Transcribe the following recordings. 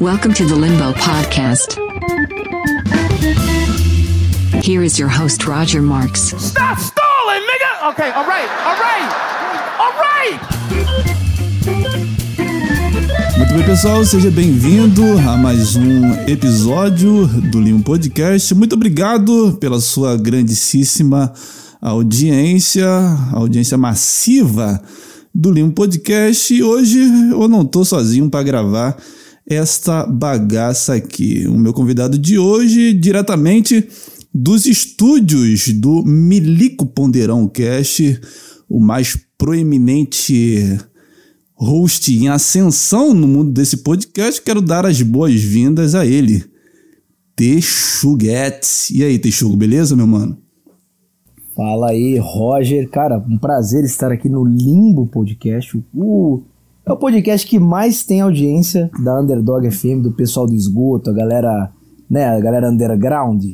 Welcome to the Limbo Podcast. Here is your host, Roger Marks. Stop stalling, nigga! Okay, all right, all right, all right! Muito bem, pessoal, seja bem-vindo a mais um episódio do Limo Podcast. Muito obrigado pela sua grandíssima audiência, audiência massiva do Limo Podcast. E hoje eu não tô sozinho para gravar esta bagaça aqui. O meu convidado de hoje, diretamente dos estúdios do Milico Ponderão Cast, o mais proeminente host em ascensão no mundo desse podcast, quero dar as boas-vindas a ele, Texuguetes. E aí, Texugo, beleza, meu mano? Fala aí, Roger. Cara, um prazer estar aqui no Limbo Podcast, o é o podcast que mais tem audiência da Underdog FM, do pessoal do esgoto, a galera, né, a galera underground.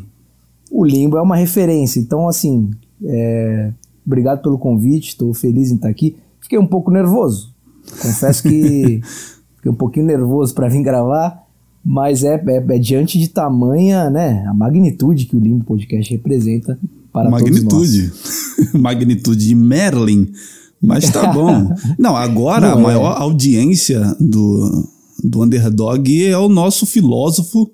O Limbo é uma referência, então assim, é... obrigado pelo convite, estou feliz em estar aqui. Fiquei um pouco nervoso, confesso que fiquei um pouquinho nervoso para vir gravar, mas é, é, é, diante de tamanha, né, a magnitude que o Limbo Podcast representa para magnitude. todos nós. magnitude de Merlin mas tá bom. Não, agora Não, a maior é. audiência do, do Underdog é o nosso filósofo,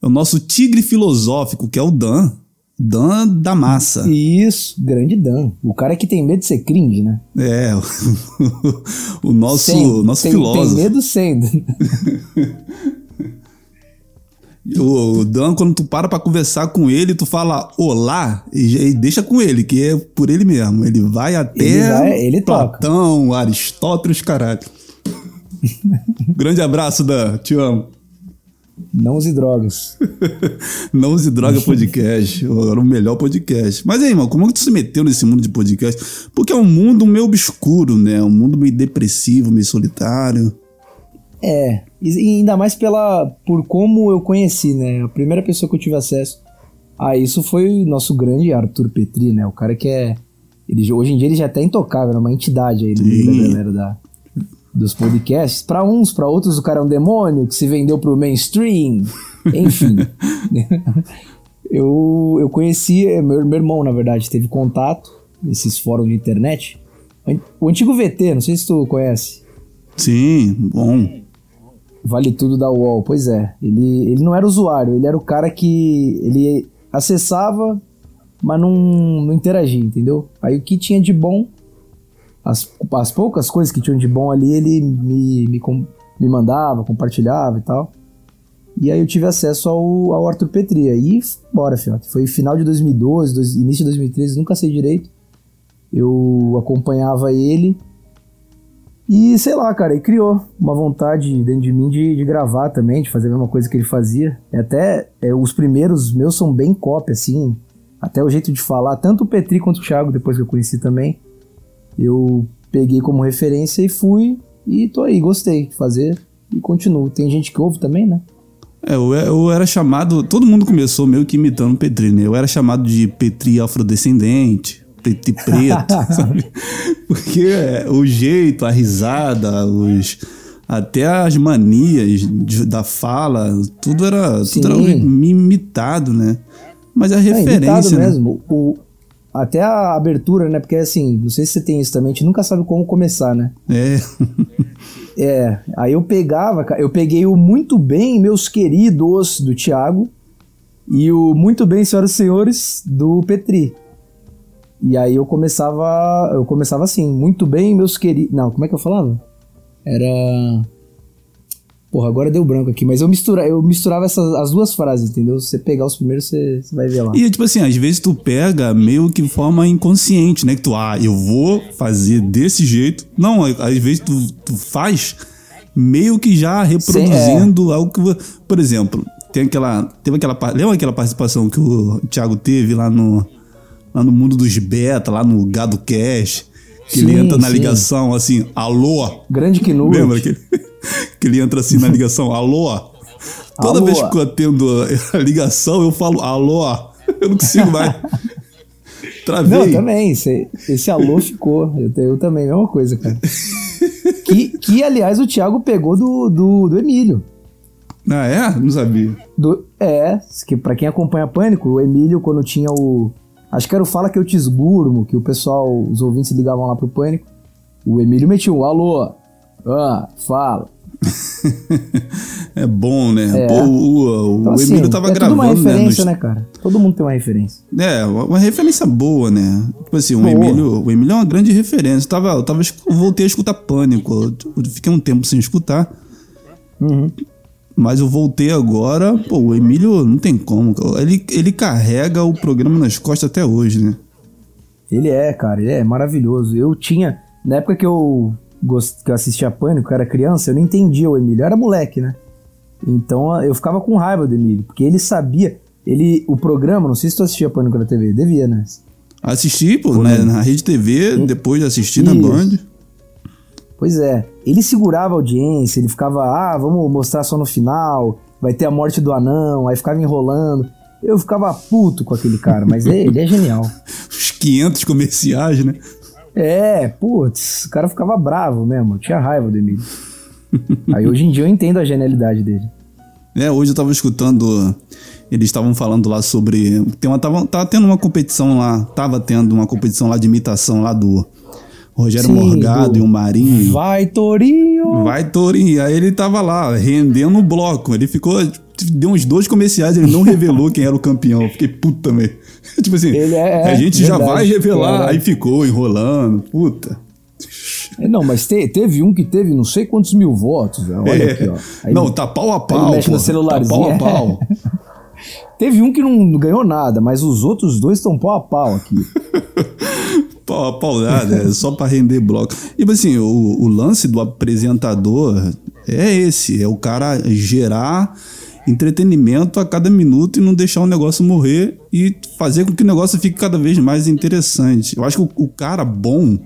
é o nosso tigre filosófico, que é o Dan. Dan da massa. Isso, grande Dan. O cara que tem medo de ser cringe, né? É, o, o nosso, sendo, nosso tem, filósofo. Tem medo sendo. O Dan, quando tu para pra conversar com ele, tu fala olá e, deixa com ele, que é por ele mesmo. Ele vai até ele, vai, ele Platão, toca. Aristóteles, caralho. Grande abraço, Dan. Te amo. Não use drogas. Não use droga podcast. Era o melhor podcast. Mas aí, irmão, como é que tu se meteu nesse mundo de podcast? Porque é um mundo meio obscuro, né? Um mundo meio depressivo, meio solitário. É, e ainda mais pela por como eu conheci, né? A primeira pessoa que eu tive acesso a isso foi o nosso grande Arthur Petri, né? O cara que é. Ele, hoje em dia ele já é até intocável, é uma entidade aí da galera da, dos podcasts. Para uns, para outros, o cara é um demônio que se vendeu pro mainstream. Enfim. eu, eu conheci, meu, meu irmão, na verdade, teve contato nesses fóruns de internet. O antigo VT, não sei se tu conhece. Sim, bom. Vale tudo da UOL, pois é. Ele, ele não era usuário, ele era o cara que ele acessava, mas não, não interagia, entendeu? Aí o que tinha de bom, as, as poucas coisas que tinham de bom ali, ele me, me, me mandava, compartilhava e tal. E aí eu tive acesso ao, ao Arthur Petri. E bora, fiote. Foi final de 2012, dois, início de 2013, nunca sei direito. Eu acompanhava ele e sei lá, cara, ele criou uma vontade dentro de mim de, de gravar também, de fazer a mesma coisa que ele fazia. E até é, os primeiros meus são bem cópia, assim. Até o jeito de falar, tanto o Petri quanto o Thiago, depois que eu conheci também. Eu peguei como referência e fui. E tô aí, gostei de fazer e continuo. Tem gente que ouve também, né? É, eu, eu era chamado. Todo mundo começou meio que imitando o Petri, né? Eu era chamado de Petri afrodescendente preto e preto, sabe? Porque é, o jeito, a risada, os até as manias de, da fala, tudo era, tudo era imitado, né? Mas a é, referência. É, né? mesmo. O, até a abertura, né? Porque assim, não sei se você tem isso também, a gente nunca sabe como começar, né? É. é, aí eu pegava, eu peguei o Muito Bem, meus queridos, do Thiago, e o Muito Bem, senhoras e senhores, do Petri. E aí eu começava, eu começava assim, muito bem, meus queridos. Não, como é que eu falava? Era Porra, agora deu branco aqui, mas eu, mistura, eu misturava essas, as duas frases, entendeu? Se você pegar os primeiros, você, você vai ver lá. E tipo assim, às vezes tu pega meio que de forma inconsciente, né? Que tu, ah, eu vou fazer desse jeito. Não, às vezes tu, tu faz meio que já reproduzindo Sim, é. algo que. Por exemplo, tem aquela. Teve aquela. Lembra aquela participação que o Thiago teve lá no lá no mundo dos beta, lá no Gado Cash, que sim, ele entra na sim. ligação assim, alô. Grande que nu. Lembra que, que ele entra assim na ligação, alô? Toda alô. vez que eu atendo a ligação, eu falo alô. Eu não consigo mais. Travei. Não, também. Esse, esse alô ficou. Eu, eu também, mesma coisa, cara. que, que, aliás, o Thiago pegou do, do, do Emílio. Ah, é? Não sabia. Do, é, que pra quem acompanha Pânico, o Emílio, quando tinha o. Acho que era o Fala Que Eu Te Esgurmo, que o pessoal, os ouvintes ligavam lá pro Pânico. O Emílio metia um alô, ah, fala. é bom, né? É. Pô, o, o, Então, o assim, Emílio tava é tudo gravando, uma referência, né? né, cara? Todo mundo tem uma referência. É, uma referência boa, né? Tipo assim, o. Emílio, o Emílio é uma grande referência. Eu tava, eu tava, eu voltei a escutar Pânico. Eu fiquei um tempo sem escutar. Uhum. Mas eu voltei agora. Pô, o Emílio não tem como. Ele, ele carrega o programa nas costas até hoje, né? Ele é, cara, ele é maravilhoso. Eu tinha. Na época que eu, gost... que eu assistia Pânico, eu era criança, eu não entendia o Emílio. Eu era moleque, né? Então eu ficava com raiva do Emílio, porque ele sabia. Ele, o programa, não sei se tu assistia Pânico na TV, devia, né? Assisti, pô, né, na Rede TV, depois de assistir na. Band. Pois é, ele segurava a audiência, ele ficava, ah, vamos mostrar só no final, vai ter a morte do anão, aí ficava enrolando. Eu ficava puto com aquele cara, mas ele ele é genial. Os 500 comerciais, né? É, putz, o cara ficava bravo mesmo, tinha raiva do Emílio. Aí hoje em dia eu entendo a genialidade dele. É, hoje eu tava escutando. Eles estavam falando lá sobre. Tem uma, tava, tava tendo uma competição lá. Tava tendo uma competição lá de imitação lá do Rogério Sim, Morgado do- e o Marinho. Vai, Torinho! Vai, Torinho. Aí ele tava lá, rendendo o bloco. Ele ficou. Deu uns dois comerciais, ele não revelou quem era o campeão. Fiquei puta também. tipo assim, Ele é- a gente já vai revelar. cara. Aí ficou enrolando. Puta. É, Não, mas te- teve um que teve não sei quantos mil votos, velho. Olha É. aqui, ó. Aí não, tá pau a ele pau. mexe pô. no celularzinho, Tá pau a é. pau. Teve um que não ganhou nada, mas os outros dois estão pau a pau aqui. Pau a pau nada, é só pra render bloco. E assim, o, o lance do apresentador é esse: é o cara gerar entretenimento a cada minuto e não deixar o negócio morrer e fazer com que o negócio fique cada vez mais interessante. Eu acho que o, o cara bom,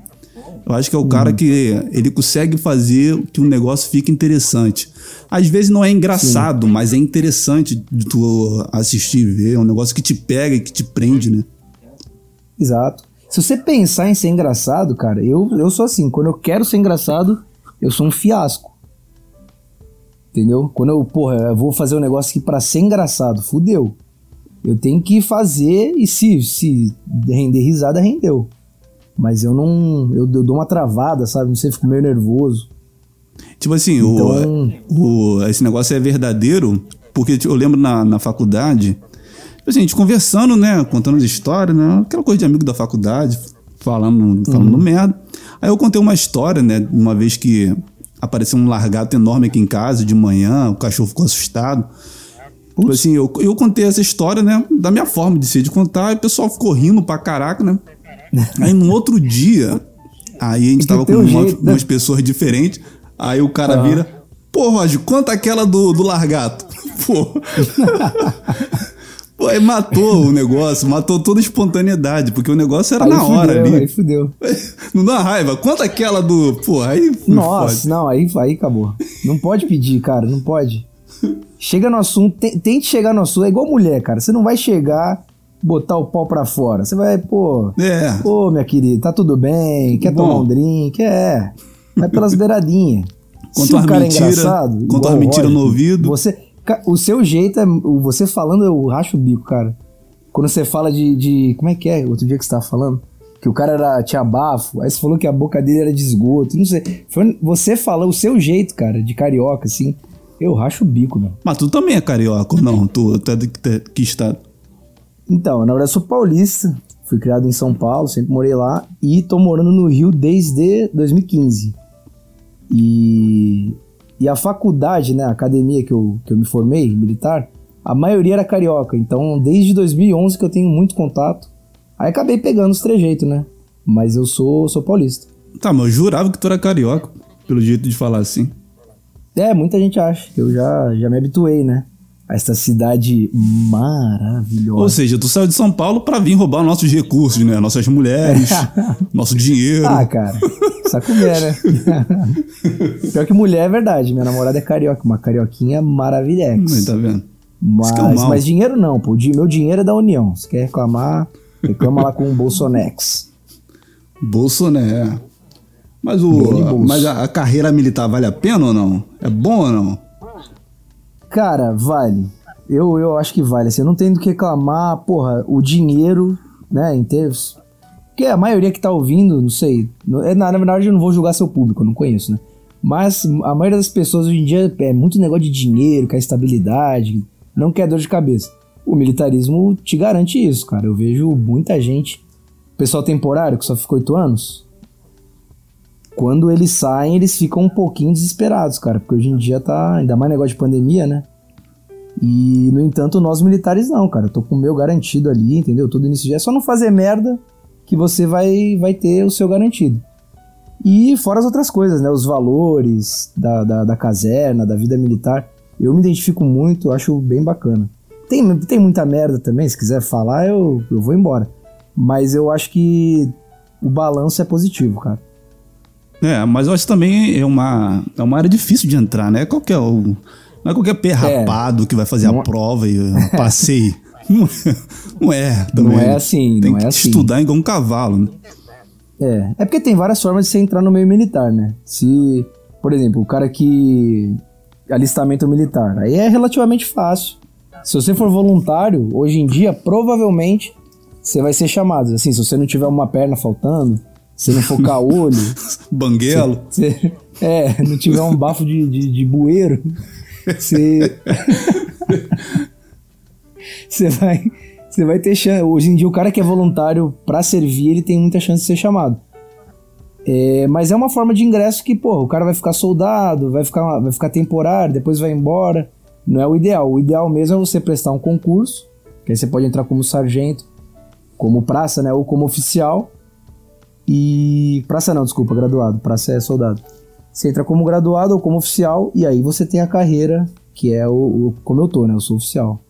eu acho que é o cara que ele consegue fazer que o negócio fique interessante. Às vezes não é engraçado, mas é interessante de tu assistir e ver. É um negócio que te pega e que te prende, né? Exato. Se você pensar em ser engraçado, cara, eu, eu sou assim, quando eu quero ser engraçado, eu sou um fiasco. Entendeu? Quando eu, porra, eu vou fazer um negócio aqui pra ser engraçado, fudeu. Eu tenho que fazer e se, se render risada, rendeu. Mas eu não. Eu, eu dou uma travada, sabe? Não sei, fico meio nervoso. Tipo assim, Então- o, o- esse negócio é verdadeiro, porque tipo, eu lembro na, na faculdade, a gente conversando, né? Contando as histórias, né? Aquela coisa de amigo da faculdade, falando, falando merda. Aí eu contei uma história, né? Uma vez que apareceu um largato enorme aqui em casa de manhã, o cachorro ficou assustado. Tipo assim, eu, eu contei essa história, né? Da minha forma de ser de contar, e o pessoal ficou rindo pra caraca, né? Aí no outro dia, aí a gente que tava com um uma- jeito, né? umas pessoas diferentes. Aí o cara vira, pô, Roger, conta aquela do, do largato. Pô. Pô, aí matou o negócio, matou toda a espontaneidade, porque o negócio era Aí na hora fudeu, ali. Aí fudeu. Não dá raiva. Conta aquela do. Pô, aí. Nossa, fode. não, aí, aí acabou. Não pode pedir, cara, não pode. Chega no assunto, te- tente chegar no assunto. É igual mulher, cara. Você não vai chegar, botar o pau pra fora. Você vai, pô. É. Pô, minha querida, tá tudo bem? Quer Bom. tomar um drink? É. Vai pelas beiradinhas. Conta umas cara mentira- é engraçado. conta umas o mentira no ouvido. Você, o seu jeito é. Você falando, eu racho o bico, cara. Quando você fala de, de. Como é que é? Outro dia que você tava falando? Que o cara era, tinha bafo. Aí você falou que a boca dele era de esgoto. Não sei. Foi, você falou o seu jeito, cara, de carioca, assim. Eu racho o bico, meu. Mas tu também é carioca, não? Tu, tu é de que, que estado? Então, na verdade, eu sou paulista. Fui criado em São Paulo, sempre morei lá. E tô morando no Rio desde 2015. E, e a faculdade, né, a academia que eu, que eu me formei, militar, a maioria era carioca. Então, desde 2011 que eu tenho muito contato. Aí acabei pegando os trejeitos, né? Mas eu sou, sou paulista. Tá, mas eu jurava que tu era carioca, pelo jeito de falar assim. É, muita gente acha. Eu já, já me habituei, né? A essa cidade maravilhosa. Ou seja, tu saiu de São Paulo pra vir roubar nossos recursos, né? Nossas mulheres, nosso dinheiro. Ah, cara. Saco mulher, né? Pior que mulher é verdade. Minha namorada é carioca. Uma carioquinha maravilhex. tá vendo? Mas, Isso que é mal. mas dinheiro não, pô. Meu dinheiro é da União. Se quer reclamar, reclama lá com o Bolsonex. Bolsonaro. Mas, o, mas a, a carreira militar vale a pena ou não? É bom ou não? Cara, vale. Eu, eu acho que vale. Assim, eu não tenho do que reclamar, porra, o dinheiro, né, em termos. Porque a maioria que tá ouvindo, não sei. é, Na, na verdade, eu não vou julgar seu público, eu não conheço, né? Mas a maioria das pessoas hoje em dia é muito negócio de dinheiro, quer estabilidade, não quer dor de cabeça. O militarismo te garante isso, cara. Eu vejo muita gente. Pessoal temporário que só ficou oito anos. Quando eles saem, eles ficam um pouquinho desesperados, cara. Porque hoje em dia tá. Ainda mais negócio de pandemia, né? E, no entanto, nós militares não, cara. Eu tô com o meu garantido ali, entendeu? Todo início de é só não fazer merda que você vai, vai ter o seu garantido. E fora as outras coisas, né? Os valores da, da, da caserna, da vida militar. Eu me identifico muito, acho bem bacana. Tem, tem muita merda também, se quiser falar, eu, eu vou embora. Mas eu acho que o balanço é positivo, cara. É, mas eu acho que também é uma, é uma área difícil de entrar, né? Qualquer, não é qualquer pé rapado que vai fazer Não- a prova e passei. não, não é também. Não é assim, Tem não que é assim. estudar igual um cavalo, né? É, é porque tem várias formas de você entrar no meio militar, né? Se, por exemplo, o cara que alistamento militar, aí é relativamente fácil. Se você for voluntário, hoje em dia, provavelmente você vai ser chamado. Assim, se você não tiver uma perna faltando, se não for caolho, Banguelo. se, é, não tiver um bafo de, de, de bueiro, você. Você vai, você vai ter chance. Hoje em dia, o cara que é voluntário pra servir, ele tem muita chance de ser chamado. É, mas é uma forma de ingresso que, pô, o cara vai ficar soldado, vai ficar, vai ficar temporário, depois vai embora. Não é o ideal. O ideal mesmo é você prestar um concurso, que aí você pode entrar como sargento, como praça, né? Ou como oficial. E. Praça não, desculpa, graduado. Praça é soldado. Você entra como graduado ou como oficial, e aí você tem a carreira, que é o, o- como eu tô, né? Eu sou oficial.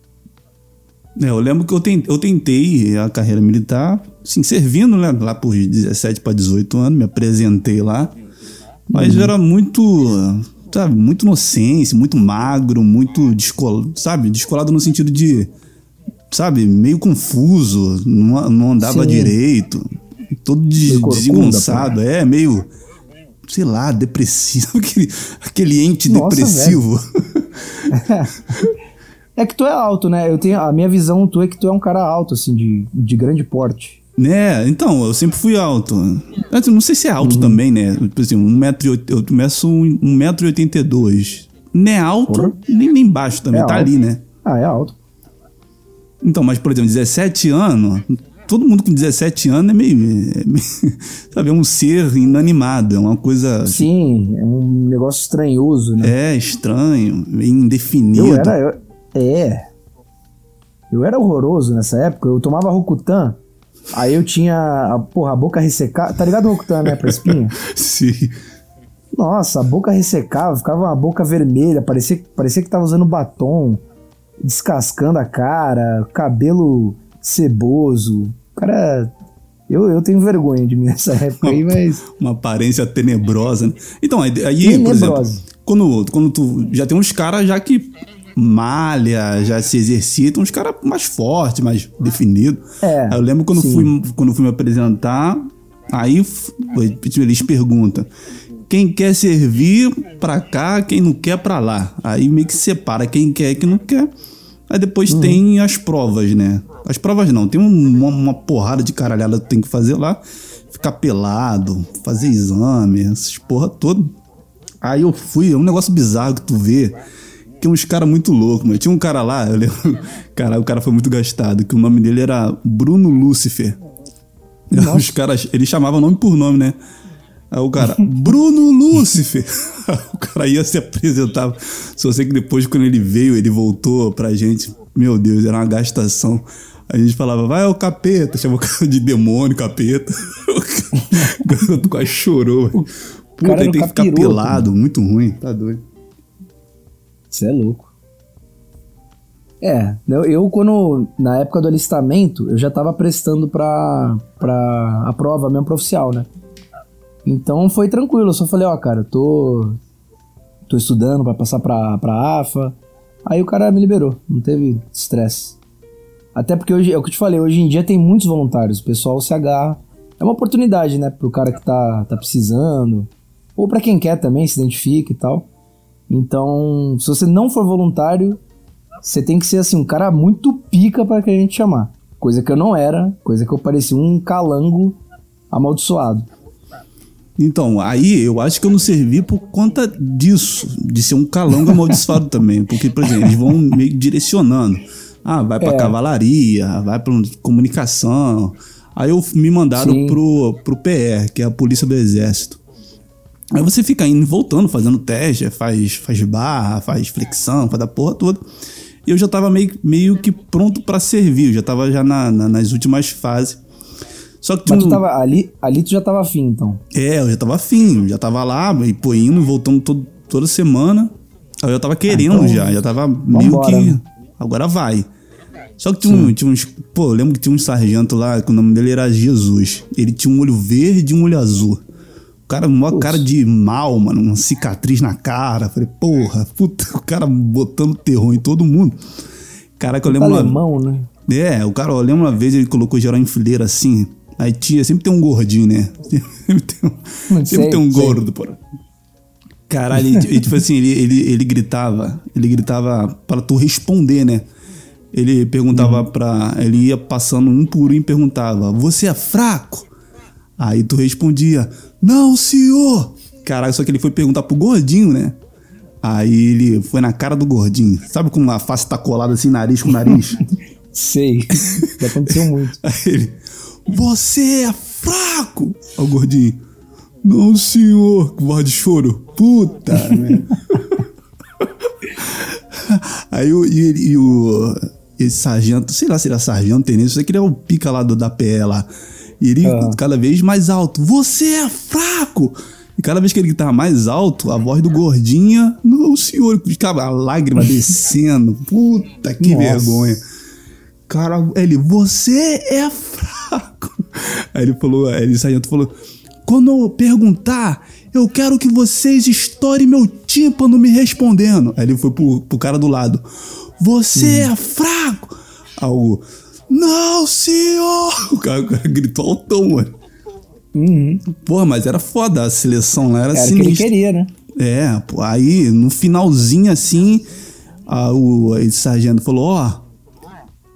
É, eu lembro que eu tentei, eu tentei a carreira militar, assim, servindo, né? Lá por 17 para 18 anos, me apresentei lá. Mas Uhum. era muito, sabe, muito inocente, muito magro, muito descolado, sabe? Descolado no sentido de, sabe, meio confuso, não, não andava Sim. direito, todo de, desengonçado, é, meio, sei lá, depressivo, aquele, aquele ente Nossa, depressivo. É que tu é alto, né? Eu tenho a minha visão tu é que tu é um cara alto assim de, de grande porte. Né, então, eu sempre fui alto. Eu não sei se é alto Uhum. também, né? Tipo assim, um metro, e oit- eu meço 1,82m. Não é alto, Porra. nem, nem baixo também, É tá alto. ali, né? Ah, é alto. Então, mas, por exemplo, 17 anos, todo mundo com 17 anos é meio, é meio sabe, é um ser inanimado, é uma coisa, Sim, é um negócio estranhoso, né? é estranho, indefinido. Eu era. eu- é. Eu era horroroso nessa época. Eu tomava Rokutan. Aí eu tinha, a, porra, a boca ressecada. Tá ligado o Rokutan, né? Pra espinha? Sim. Nossa, a boca ressecava, ficava uma boca vermelha. Parecia, parecia que tava usando batom. Descascando a cara. Cabelo ceboso. Cara. Eu, eu tenho vergonha de mim nessa época aí, mas. uma aparência tenebrosa. né? Então, aí, aí por exemplo, Tenebrosa. quando, quando tu já tem uns caras já que malha, já se exercitam, uns caras mais fortes, mais definidos. É, Aí eu lembro quando sim. fui, quando fui me apresentar, aí f- eles perguntam: quem quer servir pra cá, quem não quer pra lá. Aí meio que separa quem quer e quem não quer. Aí depois Uhum. tem as provas, né? As provas não, tem um- uma, uma porrada de caralhada que tu tem que fazer lá. Ficar pelado, fazer exame, essas porra toda. Aí eu fui, é um negócio bizarro que tu vê. Que é uns caras muito loucos, mas tinha um cara lá, eu lembro, cara, o cara foi muito gastado, que o nome dele era Bruno Lúcifer. Os caras, ele chamava nome por nome, né? Aí o cara, Bruno Lúcifer. o cara ia se apresentar. Só sei que depois, quando ele veio, ele voltou pra gente. Meu Deus, era uma gastação. A gente falava, vai o capeta, chamou o cara de demônio, capeta. o garoto quase chorou. velho. Puta, era tem que ficar pelado, muito ruim, tá doido. Você é louco. É, eu, eu quando, na época do alistamento, eu já tava prestando pra, pra a prova mesmo pra oficial, né? Então foi tranquilo, eu só falei, ó, cara, tô, tô estudando pra passar pra, pra AFA. Aí o cara me liberou, não teve estresse. Até porque hoje, é o que eu te falei, hoje em dia tem muitos voluntários, o pessoal se agarra. É uma oportunidade, né, pro cara que tá, tá precisando. Ou pra quem quer também, se identifica e tal. Então, se você não for voluntário, você tem que ser assim, um cara muito pica para que a gente chamar. Coisa que eu não era, coisa que eu parecia um calango amaldiçoado. Então, aí eu acho que eu não servi por conta disso, de ser um calango amaldiçoado também. Porque, por exemplo, eles vão meio direcionando. Ah, vai pra É. cavalaria, vai pra comunicação. Aí eu me mandaram Sim. pro, pro PR, que é a Polícia do Exército. Aí você fica indo e voltando, fazendo teste, faz, faz barra, faz flexão, faz a porra toda. E eu já tava meio, meio que pronto pra servir, eu já tava já na- na- nas últimas fases. Só que tinha Mas tu tava ali, ali tu já tava afim, então. é, eu já tava afim, já tava lá, e pô, indo, voltando todo- toda semana. Aí eu tava querendo então, já, já tava meio vambora, que. né? Agora vai. Só que tinha, um- tinha uns. Pô, eu lembro que tinha um sargento lá, que o nome dele era Jesus. Ele tinha um olho verde e um olho azul. O cara, uma cara de mal, mano, uma cicatriz na cara. Falei, porra, puta, o cara botando terror em todo mundo. Caraca, eu lembro uma, Alemão, né? é, o cara, eu lembro uma vez ele colocou geral em fileira assim. Aí tinha, sempre tem um gordinho, né? Sempre tem um, sempre sei, tem um gordo, pô. Caralho, ele, tipo assim, ele, ele, ele gritava, ele gritava pra tu responder, né? Ele perguntava pra. Ele ia passando um por um e perguntava: Você é fraco? Aí tu respondia: Não, senhor! Caralho, só que ele foi perguntar pro gordinho, né? Aí ele foi na cara do gordinho. Sabe como a face tá colada assim, nariz com nariz? Sei. Já aconteceu muito. Aí ele, você é fraco! Aí o gordinho, não senhor, voz de choro. Puta, merda. Aí o, e, e o esse sargento, sei lá se é sargento, tenente, sei que ele é o pica lá do, da PE lá. E ele Ah. cada vez mais alto, você é fraco! E cada vez que ele gritava mais alto, a voz do gordinha, não senhor, ficava a lágrima descendo. Puta que Nossa. vergonha. Cara, ele, você é fraco. Aí ele falou, aí ele sargento falou: quando eu perguntar, eu quero que vocês estourem meu tímpano me respondendo. Aí ele foi pro, pro cara do lado: Você é fraco. Aí o, não, senhor! O cara, o cara gritou altão, mano. Uhum. Porra, mas era foda, a seleção lá era, Era o que ele sinistra. queria, né? É, pô, aí no finalzinho assim, a- o esse sargento falou: Ó,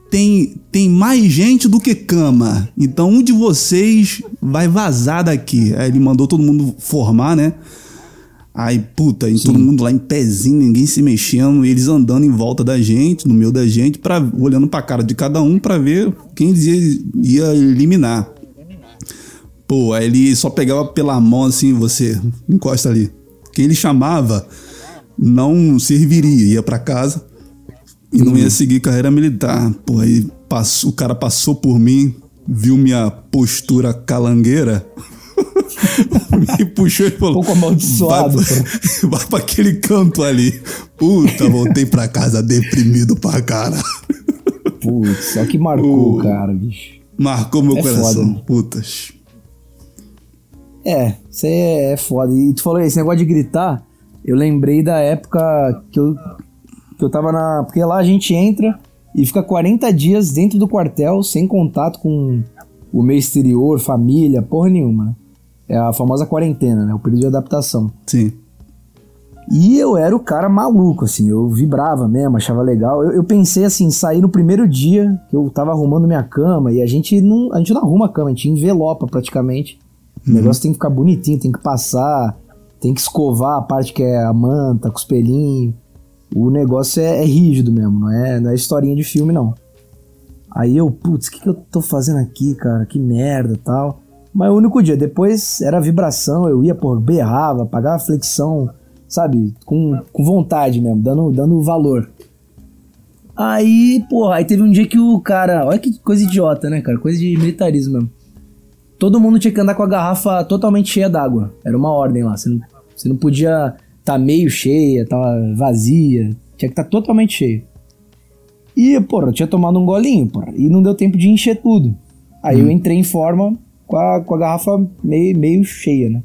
tem, tem mais gente do que cama, então um de vocês vai vazar daqui. Aí ele mandou todo mundo formar, né? Aí, puta, e todo mundo lá em pezinho, ninguém se mexendo, e eles andando em volta da gente, no meio da gente, pra, olhando pra cara de cada um pra ver quem eles ia, ia eliminar. Pô, aí ele só pegava pela mão assim, você encosta ali. Quem ele chamava não serviria, ia pra casa e não ia seguir carreira militar. Pô, aí passou, o cara passou por mim, viu minha postura calangueira, me puxou e falou: pouco amaldiçoado, Vai, vai pra aquele canto ali. Puta, voltei pra casa deprimido pra caralho. Putz, só que marcou, O- cara, bicho. Marcou meu É coração. foda. Putas. É, aí é, é foda. E tu falou esse negócio de gritar, eu lembrei da época que eu, que eu tava na. Porque lá a gente entra e fica 40 dias dentro do quartel, sem contato com o meio exterior, família, porra nenhuma, né? É a famosa quarentena, né? O período de adaptação. Sim. E eu era o cara maluco, assim, eu vibrava mesmo, achava legal. Eu, eu pensei assim, sair no primeiro dia que eu tava arrumando minha cama, e a gente não, a gente não arruma a cama, a gente envelopa praticamente. O negócio tem que ficar bonitinho, tem que passar, tem que escovar a parte que é a manta, com os pelinhos. O negócio é, é rígido mesmo, não é, não é historinha de filme, não. Aí eu, putz, o que, que eu tô fazendo aqui, cara? Que merda tal. Mas o único dia, depois era vibração, eu ia, pô, berrava, pagava flexão, sabe? Com, com vontade mesmo, dando, dando valor. Aí, pô, aí teve um dia que o cara. Olha que coisa idiota, né, cara? Coisa de militarismo mesmo. Todo mundo tinha que andar com a garrafa totalmente cheia d'água. Era uma ordem lá. Você não, você não podia tá meio cheia, tá vazia. Tinha que estar tá totalmente cheio. E, porra, eu tinha tomado um golinho, porra. E não deu tempo de encher tudo. Aí eu entrei em forma com a, com a garrafa meio, meio cheia, né?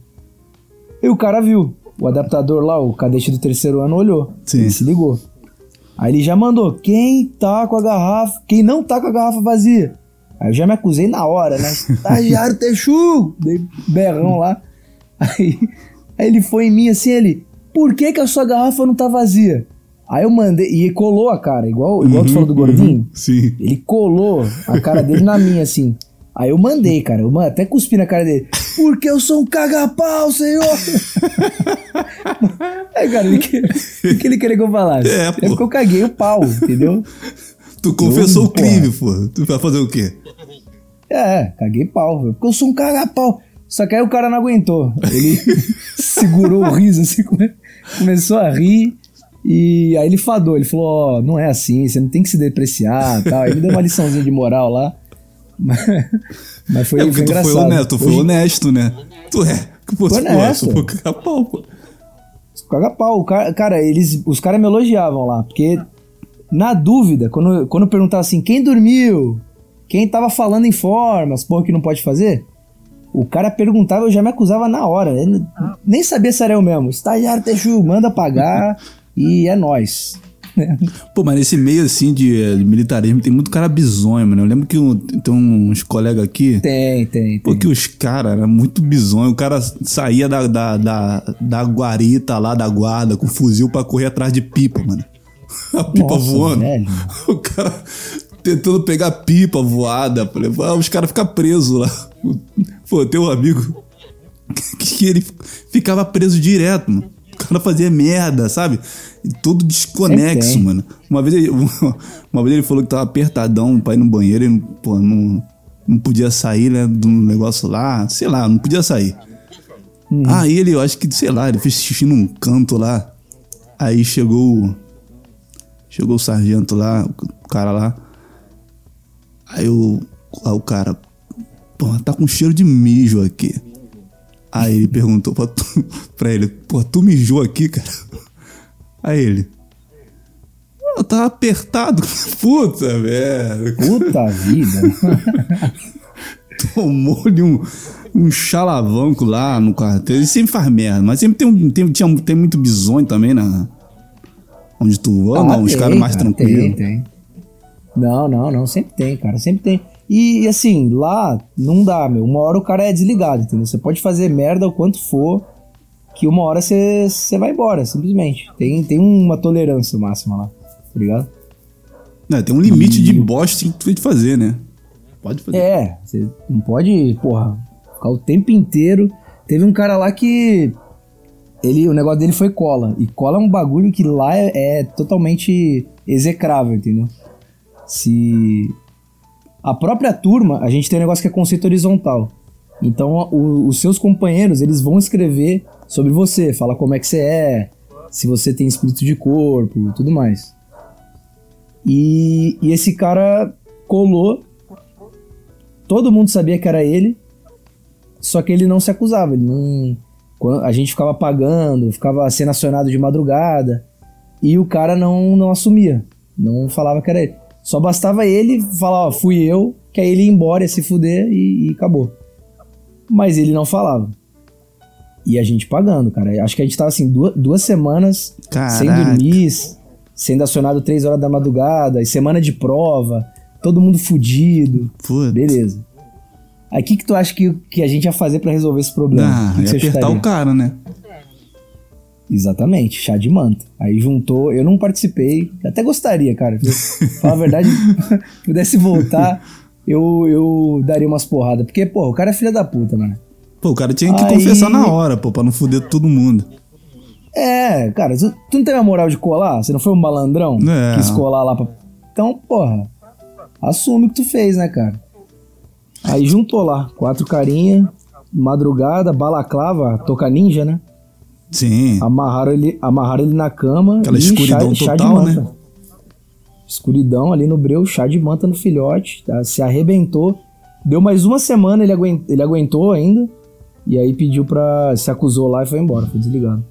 E o cara viu. O adaptador lá, o cadete do terceiro ano, olhou. Sim. Se ligou. Aí ele já mandou: quem tá com a garrafa, quem não tá com a garrafa vazia. Aí eu já me acusei na hora, né? Estagiário texugo! Dei berrão lá. Aí, aí ele foi em mim assim, ele. por que, que a sua garrafa não tá vazia? Aí eu mandei, e colou a cara, igual, igual tu falou do gordinho. Sim. Ele colou a cara dele na minha, assim. Aí eu mandei, cara. Eu até cuspi na cara dele. Porque eu sou um caga-pau, senhor! Aí, cara, ele que- o que ele queria que eu falasse? É, pô. porque eu caguei o pau, entendeu? Tu confessou Não, o crime, pô. Tu vai fazer o quê? É, caguei pau. Porque eu sou um caga-pau. Só que aí o cara não aguentou. Ele segurou o riso, assim, come- começou a rir. E aí ele fadou. Ele falou: Ó, não é assim, você não tem que se depreciar tal. Aí ele deu uma liçãozinha de moral lá. Mas, mas foi, é porque foi tu engraçado. foi honesto, tu foi Hoje- honesto, né? Tu é. Que fosse, Foi pô, honesto. foi caga-pau, pô. Caga pau. O cara, cara, eles, os caras me elogiavam lá, porque na dúvida, quando, quando eu perguntava assim, quem dormiu? Quem tava falando em formas, porra, que não pode fazer? O cara perguntava, eu já me acusava na hora. Nem sabia se era eu mesmo. Estagiário Texu, manda pagar e é nóis. Pô, mas nesse meio assim de, eh, de militarismo tem muito cara bizonho, mano. Eu lembro que um- tem uns colegas aqui. Tem, tem, Pô, tem. que os caras eram muito bizonho. O cara saía da, da, da, da guarita lá, da guarda, com fuzil pra correr atrás de pipa, mano. A pipa Nossa, voando. velho. O cara tentando pegar pipa voada. Ah, os caras ficam presos lá. Pô, tem um amigo que, que ele ficava preso direto, mano. O cara fazia merda, sabe? Todo desconexo, tem. mano. Uma vez, ele, uma vez ele falou que tava apertadão pra ir no banheiro e, pô, não, não podia sair, né, do negócio lá. Sei lá, não podia sair. Aí ele, eu acho que, sei lá, ele fez xixi num canto lá. Aí chegou. o- Chegou o sargento lá, o cara lá. Aí o, aí o cara, pô, tá com cheiro de mijo aqui. Aí ele perguntou pra, tu, pra ele, pô, tu mijou aqui, cara? Aí ele, eu tava apertado. Puta, velho. Puta vida. Tomou-lhe um, um chalavanco lá no quartel. Ele sempre faz merda, mas sempre tem, um, tem, tinha, tem muito bisonho também na. Onde tu não, os caras mais cara, tranquilos. Tem, tem. Não, não, não, sempre tem, cara, sempre tem. E, assim, lá não dá, meu. Uma hora o cara é desligado, entendeu? Você pode fazer merda o quanto for, que uma hora você vai embora, simplesmente. Tem, tem uma tolerância máxima lá, tá ligado? Não, tem um limite de bosta que tu tem que fazer, né? Pode fazer. É, você não pode, porra, ficar o tempo inteiro. Teve um cara lá que. Ele, o negócio dele foi cola. E cola é um bagulho que lá é, é totalmente execrável, entendeu? Se. A própria turma, a gente tem um negócio que é conceito horizontal. Então, o- os seus companheiros, eles vão escrever sobre você, falar como é que você é, se você tem espírito de corpo, tudo mais. E, e esse cara colou todo mundo sabia que era ele, só que ele não se acusava. Ele não, a gente ficava pagando, ficava sendo acionado de madrugada, e o cara não, não assumia, não falava que era ele. Só bastava ele falar, ó, fui eu, que aí ele ia embora, ia se fuder e, e acabou. Mas ele não falava. E a gente pagando, cara. Acho que a gente tava assim, duas, duas semanas sem Caraca. dormir, sendo acionado três horas da madrugada, e semana de prova, todo mundo fudido. Foda. Beleza. Aí o que, que tu acha que, que a gente ia fazer pra resolver esse problema? Ah, que que apertar o cara, né? Exatamente, chá de manta. Aí juntou, eu não participei, até gostaria, cara. Falar a verdade, pudesse voltar, eu, eu daria umas porradas. Porque, pô, o cara é filho da puta, mano. Pô, o cara tinha que Aí- confessar na hora, pô, pra não foder todo mundo. É, cara, tu, tu não teve a moral de colar? Você não foi um malandrão? É. Quis colar lá pra. Então, porra, assume o que tu fez, né, cara? Aí juntou lá, quatro carinha, madrugada, balaclava, toca ninja, né? Sim. Amarraram ele, amarraram ele na cama. Aquela escuridão total, manta. né? Escuridão ali no breu, chá de manta no filhote, tá? se arrebentou. Deu mais uma semana, ele, aguen- ele aguentou ainda. E aí pediu pra. Se acusou lá e foi embora, foi desligado.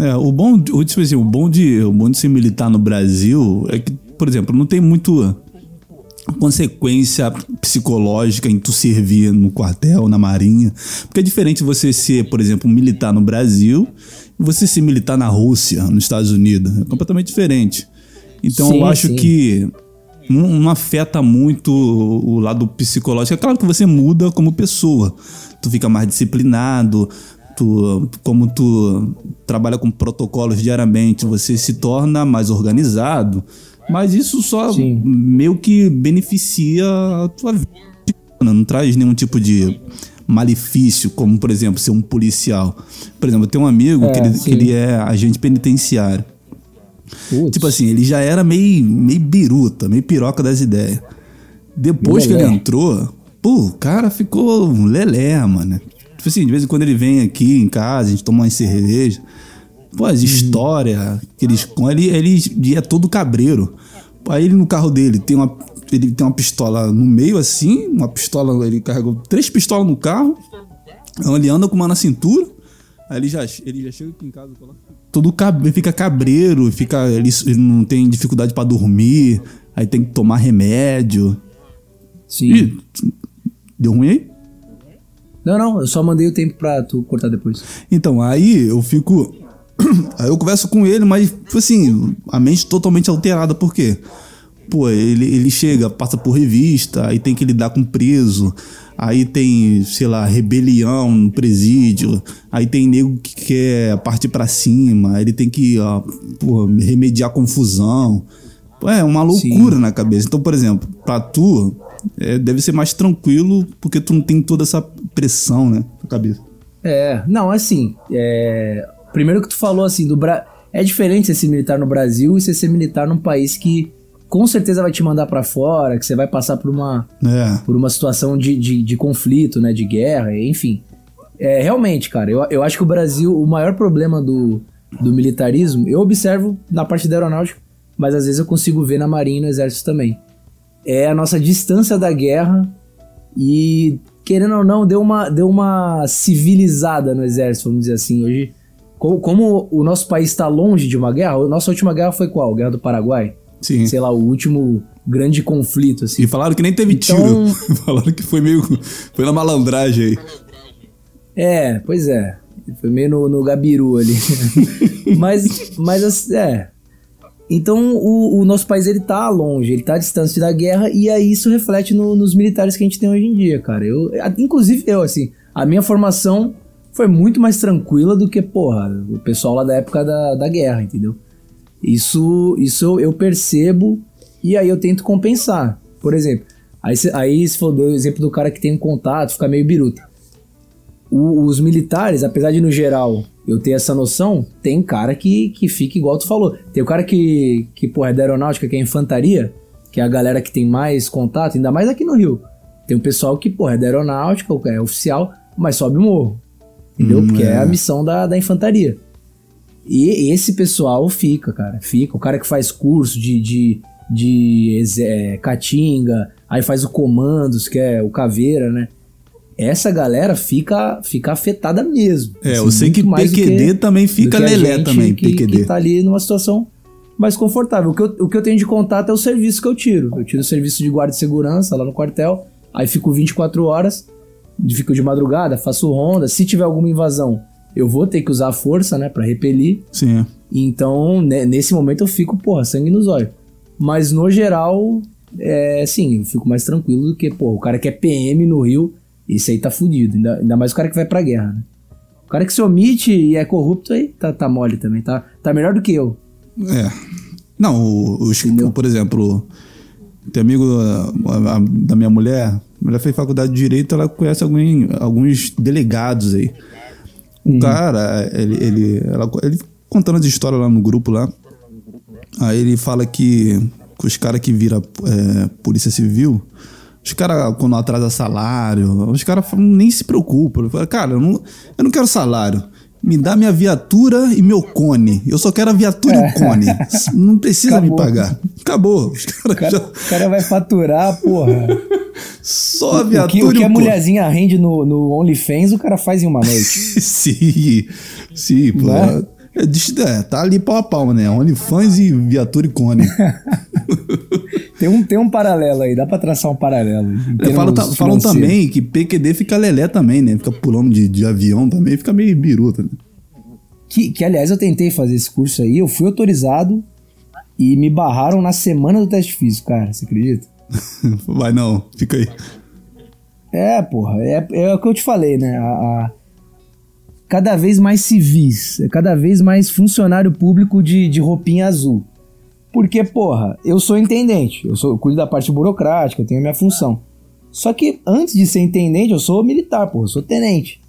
É, o bom, o, tipo assim, o bom de, o bom de ser militar no Brasil é que, por exemplo, não tem muito consequência psicológica em tu servir no quartel, na marinha, porque é diferente você ser, por exemplo, um militar no Brasil e você ser militar na Rússia, nos Estados Unidos, é completamente diferente. Então Sim, eu acho sim. que não, não afeta muito o, o lado psicológico. É claro que você muda como pessoa. Tu fica mais disciplinado. Tu, como tu trabalha com protocolos diariamente, você se torna mais organizado, mas isso só Sim. meio que beneficia a tua vida. Não traz nenhum tipo de malefício, como por exemplo ser um policial. Por exemplo, eu tenho um amigo É, que, ele, que ele é agente penitenciário. Tipo assim, ele já era meio, meio biruta, meio piroca das ideias. Depois que Lelé. ele entrou, pô, o cara ficou um lelé, mano. Tipo assim, de vez em quando ele vem aqui em casa, a gente toma uma cerveja. Pô, Uhum. as histórias que eles contam, ele, ele é todo cabreiro. Aí ele no carro dele tem uma, ele tem uma pistola no meio assim, uma pistola, ele carregou três pistolas no carro. Ele anda com uma na cintura. Aí ele já, ele já chega aqui em casa, coloca todo cabe, fica cabreiro, fica ele, ele não tem dificuldade pra dormir, aí tem que tomar remédio. Sim. Ih, deu ruim aí? Não, não, eu só mandei o tempo pra tu cortar depois. Então, aí eu fico. Aí eu converso com ele, mas, tipo assim, a mente totalmente alterada, por quê? Pô, ele, ele chega, passa por revista, aí tem que lidar com preso, aí tem, sei lá, rebelião no presídio, aí tem nego que quer partir pra cima, ele tem que, ó, pô, remediar confusão. É uma loucura na cabeça. Então, por exemplo, pra tu, é, deve ser mais tranquilo, porque tu não tem toda essa pressão, né, na cabeça. É, não, assim, é, primeiro que tu falou assim, do Bra... é diferente você ser militar no Brasil e você ser militar num país que com certeza vai te mandar pra fora, que você vai passar por uma, É. por uma situação de, de, de conflito, né, de guerra, enfim. É, realmente, cara, eu, eu acho que o Brasil, o maior problema do, do militarismo, eu observo na parte da aeronáutica, mas às vezes eu consigo ver na marinha e no exército também. É a nossa distância da guerra e, querendo ou não, deu uma, deu uma civilizada no exército, vamos dizer assim. Hoje, como, como o nosso país está longe de uma guerra, a nossa última guerra foi qual? Guerra do Paraguai? Sim. Sei lá, o último grande conflito, assim. E falaram que nem teve Então- tiro. falaram que foi meio. Foi na malandragem aí. É, pois é. Foi meio no, no gabiru ali. mas, mas, é. Então, o, o nosso país, ele tá longe, ele tá distante da guerra, e aí isso reflete no- nos militares que a gente tem hoje em dia, cara. Eu, inclusive eu, assim, a minha formação foi muito mais tranquila do que, porra, o pessoal lá da época da, da guerra, entendeu? Isso, isso eu percebo e aí eu tento compensar. Por exemplo, aí, aí você falou do exemplo do cara que tem um contato, fica meio biruta. O- os militares, apesar de no geral eu ter essa noção, tem cara que, que fica igual tu falou. Tem o cara que, que porra, é da aeronáutica, que é infantaria, que é a galera que tem mais contato, ainda mais aqui no Rio. Tem um pessoal que, porra, é da aeronáutica, é oficial, mas sobe o morro. Entendeu? Hum, Porque é. é. a missão da, da infantaria. E esse pessoal fica, cara, fica. O cara que faz curso de, de, de é, catinga, aí faz o comandos, que é o caveira, né? Essa galera fica, fica afetada mesmo. É, Assim, eu sei que PQD também do fica que lelé também, que, PQD. que tá ali numa situação mais confortável. O que, eu, o que eu tenho de contato é o serviço que eu tiro. Eu tiro o serviço de guarda de segurança lá no quartel, aí fico 24 horas, fico de madrugada, faço ronda. Se tiver alguma invasão, eu vou ter que usar a força, né, pra repelir. Sim. Então, né, nesse momento eu fico, porra, sangue nos olhos. Mas no geral, é sim, eu fico mais tranquilo do que, pô, o cara que é PM no Rio, esse aí tá fudido. Ainda, ainda mais o cara que vai pra guerra, né? O cara que se omite e é corrupto aí tá, tá mole também, tá, tá melhor do que eu. É. Não, os, por exemplo, tem amigo a- a- da minha mulher, a mulher fez faculdade de Direito, ela conhece alguém, alguns delegados aí. Um cara, ele, ele, ela- ele contando as histórias lá no grupo lá, aí ele fala que, que os caras que viram é, Polícia Civil, os caras, quando atrasa salário, os caras nem se preocupam. Cara, eu não, eu não quero salário. Me dá minha viatura e meu cone. Eu só quero a viatura e o cone. Não precisa me Acabou. pagar. Acabou. Os caras O cara, já. o cara vai faturar, porra. Só a O que, viatura o que a mulherzinha rende no, no OnlyFans, o cara faz em uma noite. sim, sim, pô. Né? É, é, tá ali pau a pau, né? OnlyFans e viatura e cone. Tem um, tem um paralelo aí, dá pra traçar um paralelo. É, falam, ta- falam também que PQD fica lelé também, né? Fica pulando de, de avião também, fica meio biruta. Né? Que, que, aliás, eu tentei fazer esse curso aí, eu fui autorizado e me barraram na semana do teste físico, cara. Você acredita? Vai não, fica aí. É, porra, é, é o que eu te falei, né? A, a- cada vez mais civis, é cada vez mais funcionário público de, de roupinha azul. Porque, porra, eu sou intendente, eu, sou, eu cuido da parte burocrática, eu tenho a minha função. Só que antes de ser intendente, eu sou militar, porra, eu sou tenente.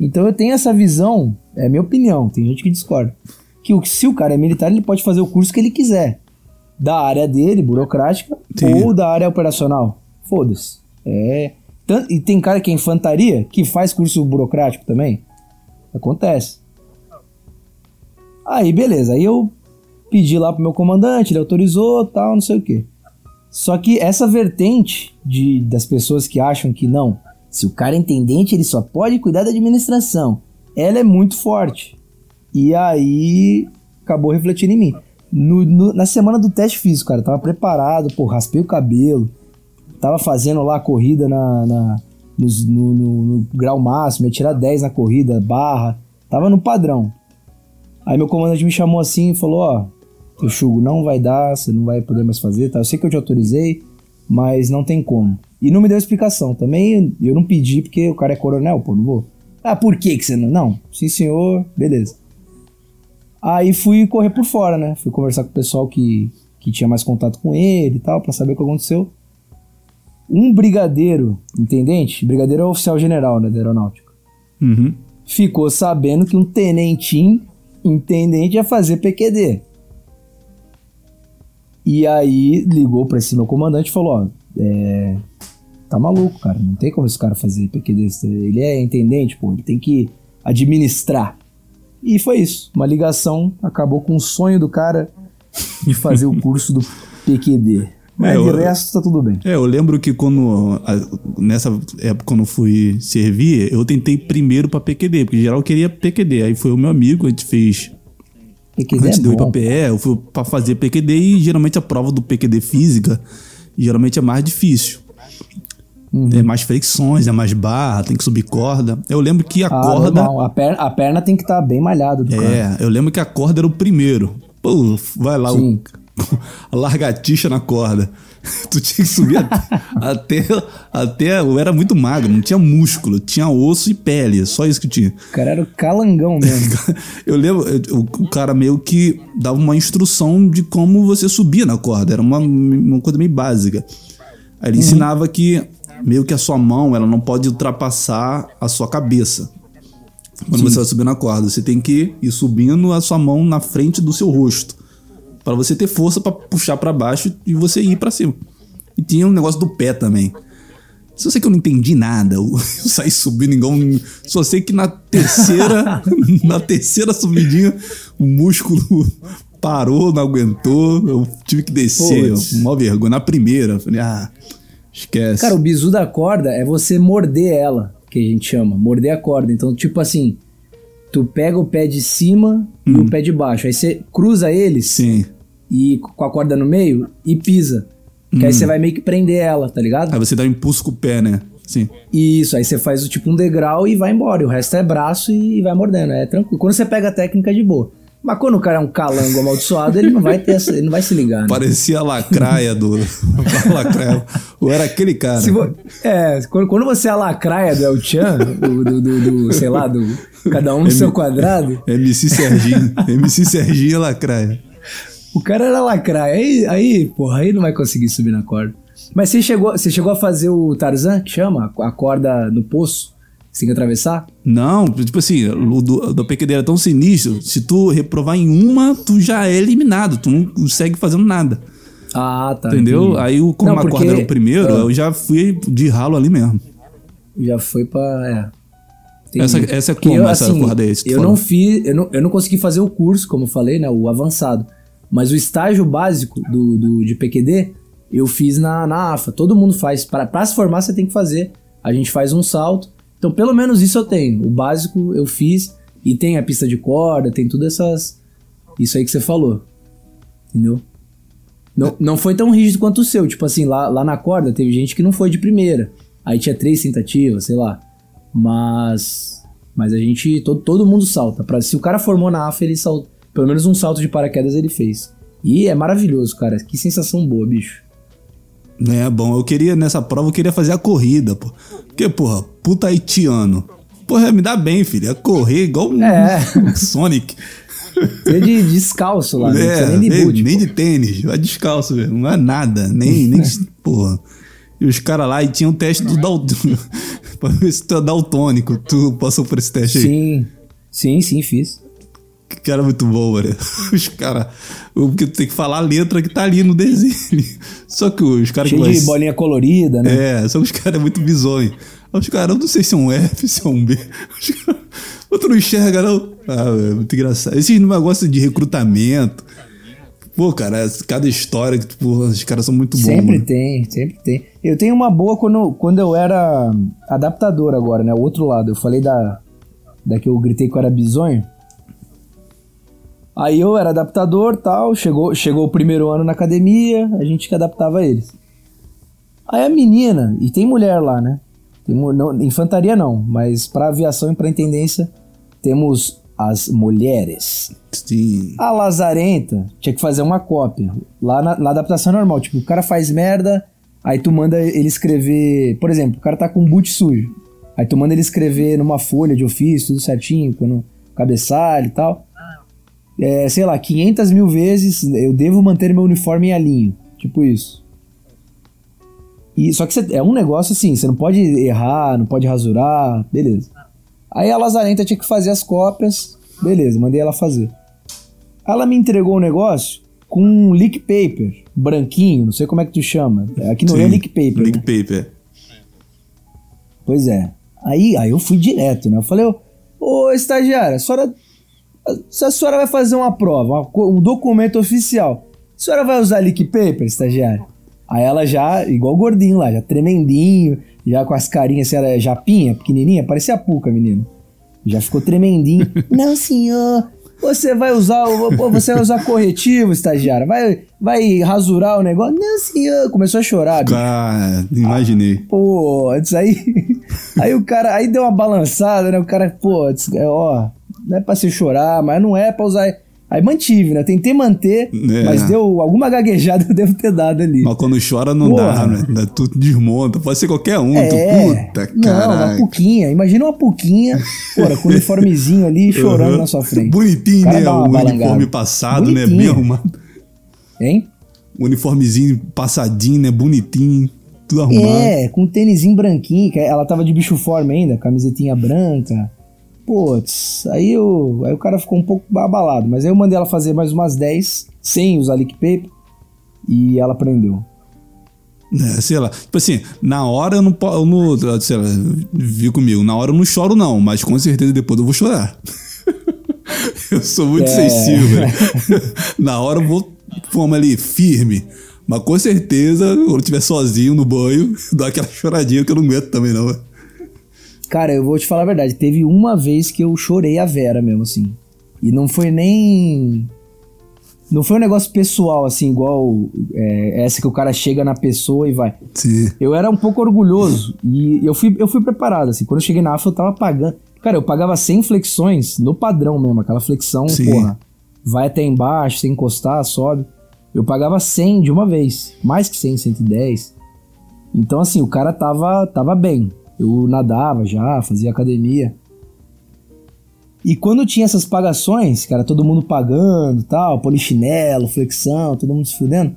Então eu tenho essa visão, é minha opinião, tem gente que discorda. Que se o cara é militar, ele pode fazer o curso que ele quiser. Da área dele, burocrática, Sim. ou da área operacional. Foda-se. É. E tem cara que é infantaria, que faz curso burocrático também. Acontece. Aí, beleza. Aí eu pedi lá pro meu comandante, ele autorizou, tal, não sei o quê. Só que essa vertente de, das pessoas que acham que não, se o cara é intendente, ele só pode cuidar da administração. Ela é muito forte. E aí acabou refletindo em mim. No- no- na semana do teste físico, cara, tava preparado, pô, raspei o cabelo, tava fazendo lá a corrida na, na- no, no- no grau máximo, ia tirar 10 na corrida, barra, tava no padrão. Aí meu comandante me chamou assim e falou, ó, teu Chugo, não vai dar, você não vai poder mais fazer, tá? Eu sei que eu te autorizei, mas não tem como. E não me deu explicação. Também eu não pedi porque o cara é coronel, pô, não vou. Ah, por que que você não? Não, sim senhor, beleza. Aí fui correr por fora, né? Fui conversar com o pessoal que, que tinha mais contato com ele e tal, pra saber o que aconteceu. Um brigadeiro, intendente? Brigadeiro é o oficial general, né, da aeronáutica. Uhum. Ficou sabendo que um tenentinho, intendente, ia fazer PQD. E aí ligou pra esse meu comandante e falou, ó, é, tá maluco, cara, não tem como esse cara fazer PQD, ele é intendente, pô, ele tem que administrar. E foi isso, uma ligação acabou com o sonho do cara de fazer o curso do PQD. Mas É, de resto tá tudo bem. É, eu lembro que quando. nessa época, quando eu fui servir, eu tentei primeiro pra PQD, porque em geral eu queria PQD. Aí foi o meu amigo, a gente fez. PQD Antes é de eu ir pra. PE, eu fui pra fazer PQD e geralmente a prova do PQD física geralmente é mais difícil. Uhum. É mais fricções, é mais barra, tem que subir corda. Eu lembro que a Ah, corda. normal. A, perna, a perna tem que estar bem malhada do cara. É, eu lembro que a corda era o primeiro. Pô, vai lá, o, Sim. A largatixa na corda. Tu tinha que subir até, até. Eu era muito magro, não tinha músculo, tinha osso e pele, só isso que tinha. O cara era o calangão mesmo. Eu lembro, eu- o cara meio que dava uma instrução de como você subia na corda, era uma, uma coisa meio básica. Aí ele ensinava que meio que a sua mão ela não pode ultrapassar a sua cabeça. Quando você vai subir na corda, você tem que ir subindo a sua mão na frente do seu rosto. Pra você ter força pra puxar pra baixo e você ir pra cima. E tinha um negócio do pé também. Só sei que eu não entendi nada. Eu, saí subindo igual um. Só sei que na terceira. na terceira subidinha, o músculo parou, não aguentou. Eu tive que descer. Mó vergonha. Na primeira. Falei, ah, esquece. Cara, o bizu da corda é você morder ela, que a gente chama. Morder a corda. Então, tipo assim, tu pega o pé de cima e o pé de baixo. Aí você cruza eles Sim. e com a corda no meio e pisa. Que aí você vai meio que prender ela, tá ligado? Aí você dá um impulso com o pé, né? Sim. Isso, aí você faz o tipo um degrau e vai embora. E o resto é braço e vai mordendo. É tranquilo. Quando você pega a técnica é de boa. Mas quando o cara é um calango amaldiçoado, ele não vai ter essa, ele não vai se ligar, né? Parecia a lacraia do. a lacraia. Ou era aquele cara. Vo- É, quando, quando você é a lacraia do El Chan, do, do, do- do, sei lá, do cada um no seu quadrado, MC Serginho. MC Serginho é lacraia. o cara era lacraia. Aí, aí, porra, aí não vai conseguir subir na corda. Mas você chegou, você chegou a fazer o Tarzan, que chama? A corda no poço? Você tem que atravessar? Não, tipo assim, o do, do PQD era tão sinistro. Se tu reprovar em uma, tu já é eliminado. Tu não consegue fazendo nada. Ah, tá. entendeu? entendi. Aí, como Não, a porque- corda era o primeiro, Ah. eu já fui de ralo ali mesmo. Já foi pra. É. Essa- essa é como, essa corda aí, Eu falou? não fiz, eu não, eu não consegui fazer o curso, como eu falei, né? O avançado. Mas o estágio básico do, do, de PQD, eu fiz na, na AFA. Todo mundo faz. Para pra se formar, você tem que fazer. A gente faz um salto. Então, pelo menos isso eu tenho. O básico eu fiz. E tem a pista de corda, tem tudo essas. Isso aí que você falou. Entendeu? Não, não foi tão rígido quanto o seu. Tipo assim, lá, lá na corda teve gente que não foi de primeira. Aí tinha três tentativas, sei lá. Mas. Mas a gente. Todo, todo mundo salta. Pra, se o cara formou na AFA, ele salta. Pelo menos um salto de paraquedas ele fez. E é maravilhoso, cara. Que sensação boa, bicho. É bom, eu queria, nessa prova, eu queria fazer a corrida, pô. Porque, porra, puta haitiano. porra, me dá bem, filho. Ia correr igual um É. Sonic. Você de descalço lá, né? Não É, precisa nem de boot. nem de tênis, vai descalço, velho. Não é nada, nem, nem porra. E os caras lá, e tinha um teste do daltônico. pra ver se tu é daltônico. Tu passou por esse teste aí. Sim, sim, sim, fiz. Que era muito bom, mano. Os caras. Porque tu tem que falar a letra que tá ali no desenho. Só que os caras que Cheio de bolinha colorida, né? É, só que os caras é muito bizonho. Os caras, eu não sei se é um F, se é um B. Os caras, outro não enxerga, não. Ah, é muito engraçado. Esse negócio de recrutamento. Pô, cara, cada história que, tipo, os caras são muito bons. Sempre mano. tem, sempre tem. Eu tenho uma boa quando, quando eu era adaptador agora, né? O outro lado. Eu falei da, da que eu gritei que eu era bizonho. Aí eu era adaptador tal, chegou, chegou o primeiro ano na academia, a gente que adaptava eles. Aí a menina, e tem mulher lá, né? Tem não, infantaria não, mas pra aviação e pra intendência temos as mulheres. Sim. A Lazarenta tinha que fazer uma cópia. Lá na, na adaptação normal. Tipo, o cara faz merda, aí tu manda ele escrever. Por exemplo, o cara tá com um boot sujo. Aí tu manda ele escrever numa folha de ofício, tudo certinho, com no cabeçalho e tal. É, sei lá, 500 mil vezes eu devo manter meu uniforme em alinho. Tipo isso. E, só que cê- é um negócio assim, você não pode errar, não pode rasurar, beleza. Aí a Lazarenta tinha que fazer as cópias, beleza, mandei ela fazer. Ela me entregou o negócio com um leak paper, branquinho, não sei como é que tu chama. Aqui no Rio é leak paper. Leak né? paper. Pois é. Aí, aí eu fui direto, né? Eu falei, ô, ô estagiária, a senhora, se a senhora vai fazer uma prova, um documento oficial, a senhora vai usar leak paper, estagiária? Aí ela já, igual gordinho lá, já tremendinho, já com as carinhas, assim, era japinha, pequenininha, parecia a Puca, menino. Já ficou tremendinho. Não, senhor, você vai usar, você vai usar corretivo, estagiária, vai, vai rasurar o negócio? Não, senhor, começou a chorar, bicho. Ah, imaginei. Pô, isso aí. Aí o cara. Aí deu uma balançada, né? O cara, pô, é, ó, não é pra se chorar, mas não é pra usar. Aí mantive, né? Tentei manter, É. mas deu alguma gaguejada eu devo ter dado ali. Mas quando chora não dá, Porra. né? Tu desmonta. Pode ser qualquer um. É, Tu, puta, não, uma puquinha. Imagina uma puquinha, porra, com o uniformezinho ali chorando Uhum. na sua frente. Bonitinho, cara né? O uniforme passado, né? Bonitinho. Bem arrumado. Hein? O uniformezinho passadinho, né? Bonitinho. Tudo arrumado. É, com um tênisinho branquinho, que ela tava de bicho forma ainda, camisetinha branca. Putz, aí, eu, aí o cara ficou um pouco abalado, mas aí eu mandei ela fazer mais umas 10 sem usar leak paper e ela aprendeu. É, sei lá. Tipo assim, na hora eu não posso. não- Sei lá, vi comigo. Na hora eu não choro, não, mas com certeza depois eu vou chorar. eu sou muito É. sensível. na hora eu vou forma ali, firme. Mas com certeza, quando eu estiver sozinho no banho, dá aquela choradinha que eu não aguento também, não. Cara, eu vou te falar a verdade, teve uma vez que eu chorei a Vera mesmo, assim. E não foi nem. Não foi um negócio pessoal, assim, igual é, essa que o cara chega na pessoa e vai. Sim. Eu era um pouco orgulhoso e eu fui, eu fui preparado, assim. Quando eu cheguei na AFA, eu tava pagando. Cara, eu pagava 100 flexões no padrão mesmo, aquela flexão, Sim. porra. Vai até embaixo, sem encostar, sobe. Eu pagava 100 de uma vez. Mais que 100, 110. Então, assim, o cara tava, tava bem. Eu nadava já, fazia academia. E quando tinha essas pagações, cara, todo mundo pagando tal, polichinelo, flexão, todo mundo se fudendo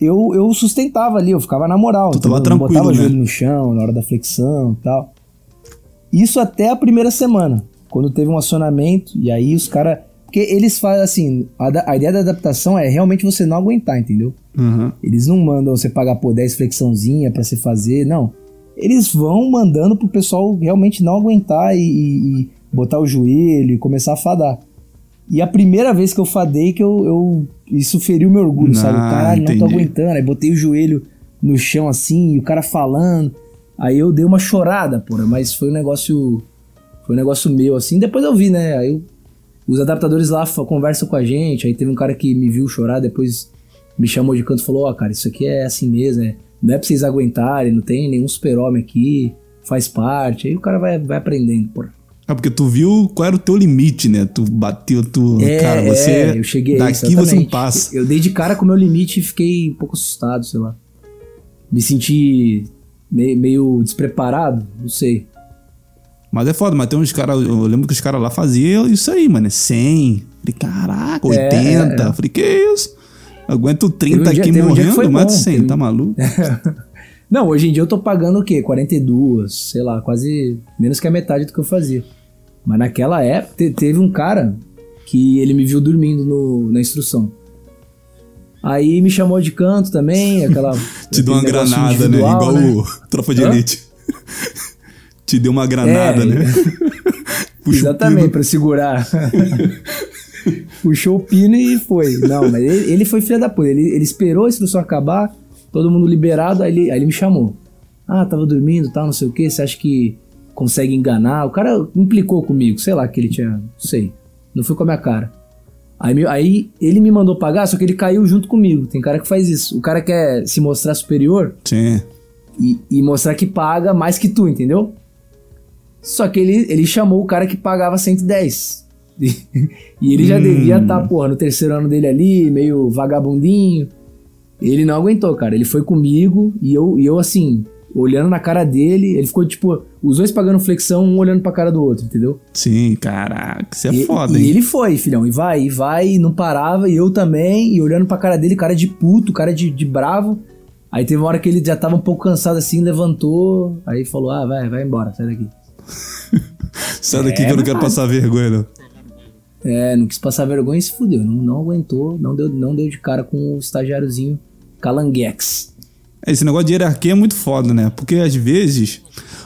eu, eu sustentava ali, eu ficava na moral. Tu tava tranquilo, botava o né? joelho no chão na hora da flexão e tal. Isso até a primeira semana, quando teve um acionamento, e aí os caras. Porque eles fazem assim, a, a ideia da adaptação é realmente você não aguentar, entendeu? Uhum. Eles não mandam você pagar por 10 flexãozinha pra você fazer, não. Eles vão mandando pro pessoal realmente não aguentar e, e- botar o joelho e começar a fadar. E a primeira vez que eu fadei, que eu, eu- isso feriu meu orgulho, sabe? Ah, Caralho, não tô entendi. aguentando. Aí botei o joelho no chão assim, e o cara falando. Aí eu dei uma chorada, porra, mas foi um negócio. Foi um negócio meu, assim. Depois eu vi, né? Aí eu- os adaptadores lá conversam com a gente. Aí teve um cara que me viu chorar, depois me chamou de canto e falou: Ó, cara, isso aqui é assim mesmo, é, não é pra vocês aguentarem, não tem nenhum super-homem aqui, faz parte. Aí o cara vai, vai aprendendo, porra. Ah, porque tu viu qual era o teu limite, né? Tu bateu, tu. É, cara, você. é, eu cheguei Daqui você não exatamente. passa. Eu dei de cara com o meu limite e fiquei um pouco assustado, sei lá. Me senti meio, meio despreparado, não sei. Mas é foda, mas tem uns caras. Eu lembro que os caras lá faziam isso aí, mano. 100. Falei, caraca, 80. É, é. Falei, que isso? Aguento 30 Teve um aqui dia morrendo, mais de 100, teve- tá maluco? Não, hoje em dia eu tô pagando o quê? 42, sei lá, quase menos que a metade do que eu fazia. Mas naquela época te- teve um cara que ele me viu dormindo no- na instrução. Aí me chamou de canto também, aquela. Te deu uma granada, né? Igual o Tropa de Hã? Elite. Te deu uma granada, É, né? Puxa Exatamente, pra segurar. Puxou o pino e foi. Não, mas ele, ele foi filho da puta. Ele, ele esperou a instrução acabar, todo mundo liberado, aí ele, aí ele me chamou. Ah, tava dormindo tal, não sei o que, você acha que consegue enganar? O cara implicou comigo, sei lá, que ele tinha. Não sei. Não foi com a minha cara. Aí, aí ele me mandou pagar, só que ele caiu junto comigo. Tem cara que faz isso. O cara quer se mostrar superior, Sim. e, e mostrar que paga mais que tu, entendeu? Só que ele, ele chamou o cara que pagava 110. E, e ele já Hum. devia estar, porra, no terceiro ano dele ali, meio vagabundinho. Ele não aguentou, cara. Ele foi comigo e eu, e eu assim, olhando na cara dele, ele ficou tipo, os dois pagando flexão, um olhando pra cara do outro, entendeu? Sim, caraca, isso é e, foda, e hein? ele foi, filhão, e vai, e vai, e não parava, e eu também, e olhando pra cara dele, cara de puto, cara de, de bravo. Aí teve uma hora que ele já tava um pouco cansado assim, levantou, aí falou: Ah, vai, vai embora, sai daqui. Sai daqui É, que eu não quero mas- passar vergonha, não. É, não quis passar vergonha e se fudeu. Não, não aguentou, não deu, não deu de cara com o estagiáriozinho Calanguex. É, Esse negócio de hierarquia é muito foda, né? Porque às vezes